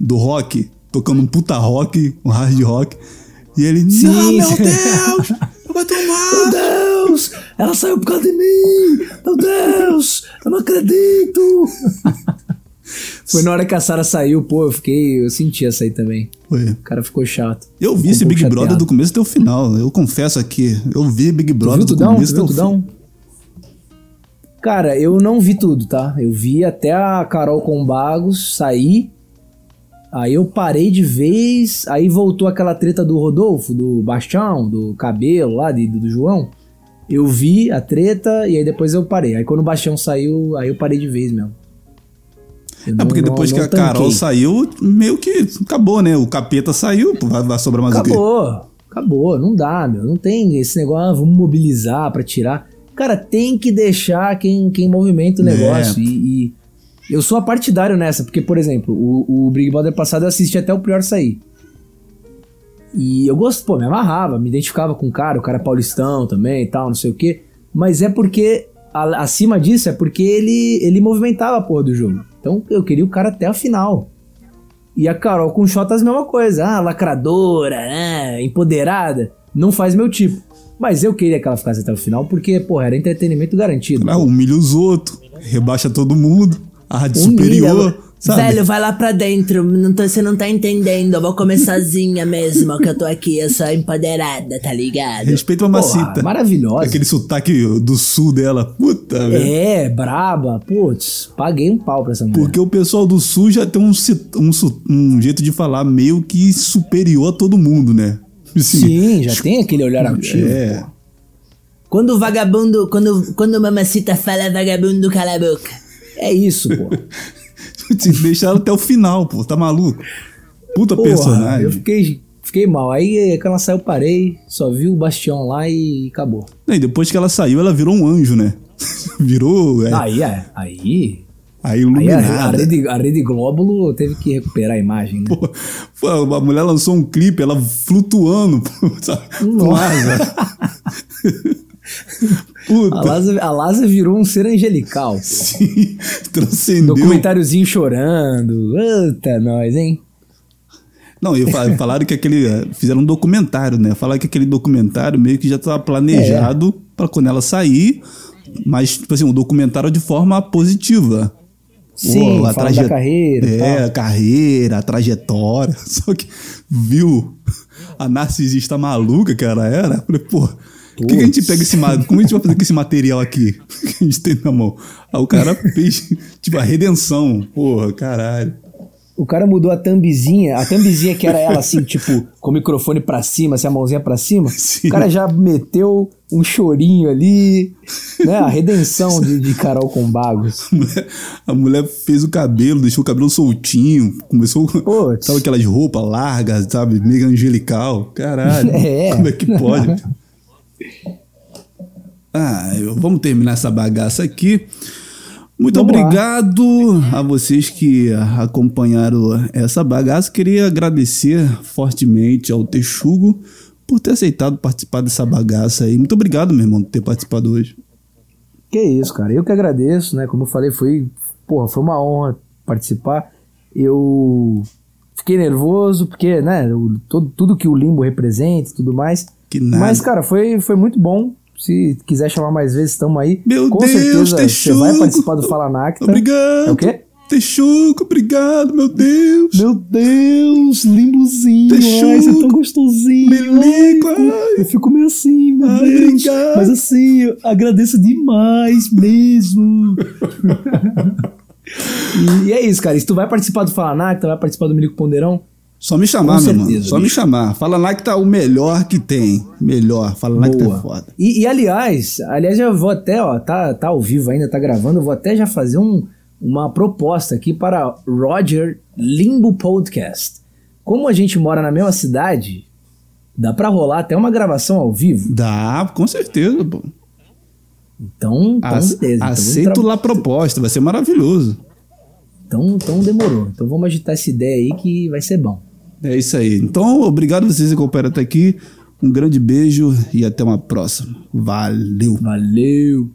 do rock, tocando um puta rock, um hard rock. E ele, Sim, não, meu. Deus! Vai Meu tomar! Deus! Ela saiu por causa de mim! Meu Deus! Eu não acredito! Foi na hora que a Sarah saiu, pô, eu fiquei. Eu senti essa aí também. Foi. O cara ficou chato. Eu vi Ficou esse um Big Brother do começo até o final. Eu confesso aqui. Eu vi Big Brother do tudão? Tu começo até o tudão? Cara, eu não vi tudo, tá? Eu vi até a Carol com Bagos sair. Aí eu parei de vez. Aí voltou aquela treta do Rodolfo, do Bastião, do cabelo lá, de- do João. Eu vi a treta e aí depois eu parei. Aí quando o Bastião saiu, aí eu parei de vez mesmo. Eu É não- porque não- depois não que a Carol tanquei. saiu, meio que acabou, né? O capeta saiu, vai, vai sobrar mais o quê? Acabou, acabou, não dá, meu. Não tem esse negócio, ah, vamos mobilizar pra tirar. Cara, tem que deixar quem, quem movimenta o É. negócio. E, e eu sou partidário nessa, porque, por exemplo, o, o Big Brother passado eu assisti até o pior sair. E eu gosto, pô, me amarrava, me identificava com o cara, o cara é paulistão também e tal, não sei o quê. Mas é porque, a- acima disso, é porque ele, ele movimentava a porra do jogo. Então eu queria o cara até a final. E a Carol com a mesma coisa. Ah, lacradora, né? Empoderada. Não faz meu tipo. Mas eu queria que ela ficasse até o final, porque, porra, era entretenimento garantido. Ah, humilha os outros, rebaixa todo mundo, a rádio Humilha, superior, sabe? Velho, vai lá pra dentro. Não tô- você não tá entendendo. Eu vou comer sozinha mesmo, que eu tô aqui. Eu sou empoderada, tá ligado? Respeita a Porra, mamacita. maravilhosa. Aquele sotaque do sul dela. Puta, velho. É, braba. Putz, paguei um pau pra essa mulher. Porque o pessoal do sul já tem um, um, um jeito de falar meio que superior a todo mundo, né? Assim, Sim, já tem aquele olhar altivo. É. Quando o vagabundo. Quando, quando mamacita fala, vagabundo cala a boca. É isso, pô. Deixaram até o final, pô. Tá maluco? Puta Porra, personagem. eu fiquei, fiquei mal. Aí quando ela saiu, parei, só vi o Bastião lá e acabou. E depois que ela saiu, ela virou um anjo, né? virou. É, Aí é, aí. a Aí a, a, iluminada. Rede, a Rede Glóbulo teve que recuperar a imagem, né? Pô, pô, a mulher lançou um clipe, ela flutuando, pô, sabe? Asa. Puta, A Lázaro, a virou um ser angelical. pô. sim, transcendeu. Documentáriozinho chorando. Eita, nós, hein? Não, e fa- falaram que aquele. eh, Fizeram um documentário, né? Falaram que aquele documentário meio que já estava planejado É. pra quando ela sair, mas, tipo assim, um documentário de forma positiva. Sim, a fala traje- da carreira É, a carreira, a trajetória. Só que viu a narcisista maluca que ela era. Falei, pô, o que, que a gente pega esse ma- Como a gente vai fazer com esse material aqui? Que a gente tem na mão. Aí o cara fez, tipo, a redenção. Porra, caralho. O cara mudou a thumbzinha, a thumbzinha que era ela assim, tipo, com o microfone pra cima, assim, a mãozinha pra cima. Sim. O cara já meteu um chorinho ali, né? A redenção de, de Carol com Bagos. A mulher, a mulher fez o cabelo, deixou o cabelo soltinho, começou. Putz. Sabe aquelas roupas largas, sabe? Meio angelical. Caralho. É. Como é que pode? Ah, vamos terminar essa bagaça aqui. Muito Vamos lá. obrigado a vocês que acompanharam essa bagaça. Queria agradecer fortemente ao Texugo por ter aceitado participar dessa bagaça aí. Muito obrigado, meu irmão, por ter participado hoje. Que isso, cara. Eu que agradeço, né? Como eu falei, foi, porra, foi uma honra participar. Eu fiquei nervoso, porque, né, todo, tudo que o Limbo representa e tudo mais. Que nada. Mas, cara, foi, foi muito bom. Se quiser chamar mais vezes, estamos aí. Meu Com Deus, certeza você Texugo. vai participar do Fala Nacta. Obrigado. É o quê? Texugo, obrigado, meu Deus. Meu Deus, limbozinho, Texugo. ai, você é tão gostosinho. Melico, ai, ai. eu fico meio assim, meu Ai, Deus. obrigado. Mas assim, eu agradeço demais mesmo. e, e é isso, cara. Se tu vai participar do Fala Nacta, vai participar do Milico Ponderão, Só me chamar, Com meu certeza, Só me bicho. chamar. Fala lá que tá o melhor que tem. Melhor. Fala lá que tá Boa. foda. E, e, aliás, aliás, eu vou até, ó, tá, tá ao vivo ainda, tá gravando, eu vou até já fazer um, uma proposta aqui para Roger Limbo Podcast. Como a gente mora na mesma cidade, dá pra rolar até uma gravação ao vivo. Dá, com certeza, pô. Então, então Ace- beleza. Então, aceito lá a proposta, vai ser maravilhoso. então, então demorou. Então vamos agitar essa ideia aí que vai ser bom. É isso aí. Então, obrigado vocês que acompanharam até aqui. Um grande beijo e até uma próxima. Valeu. Valeu!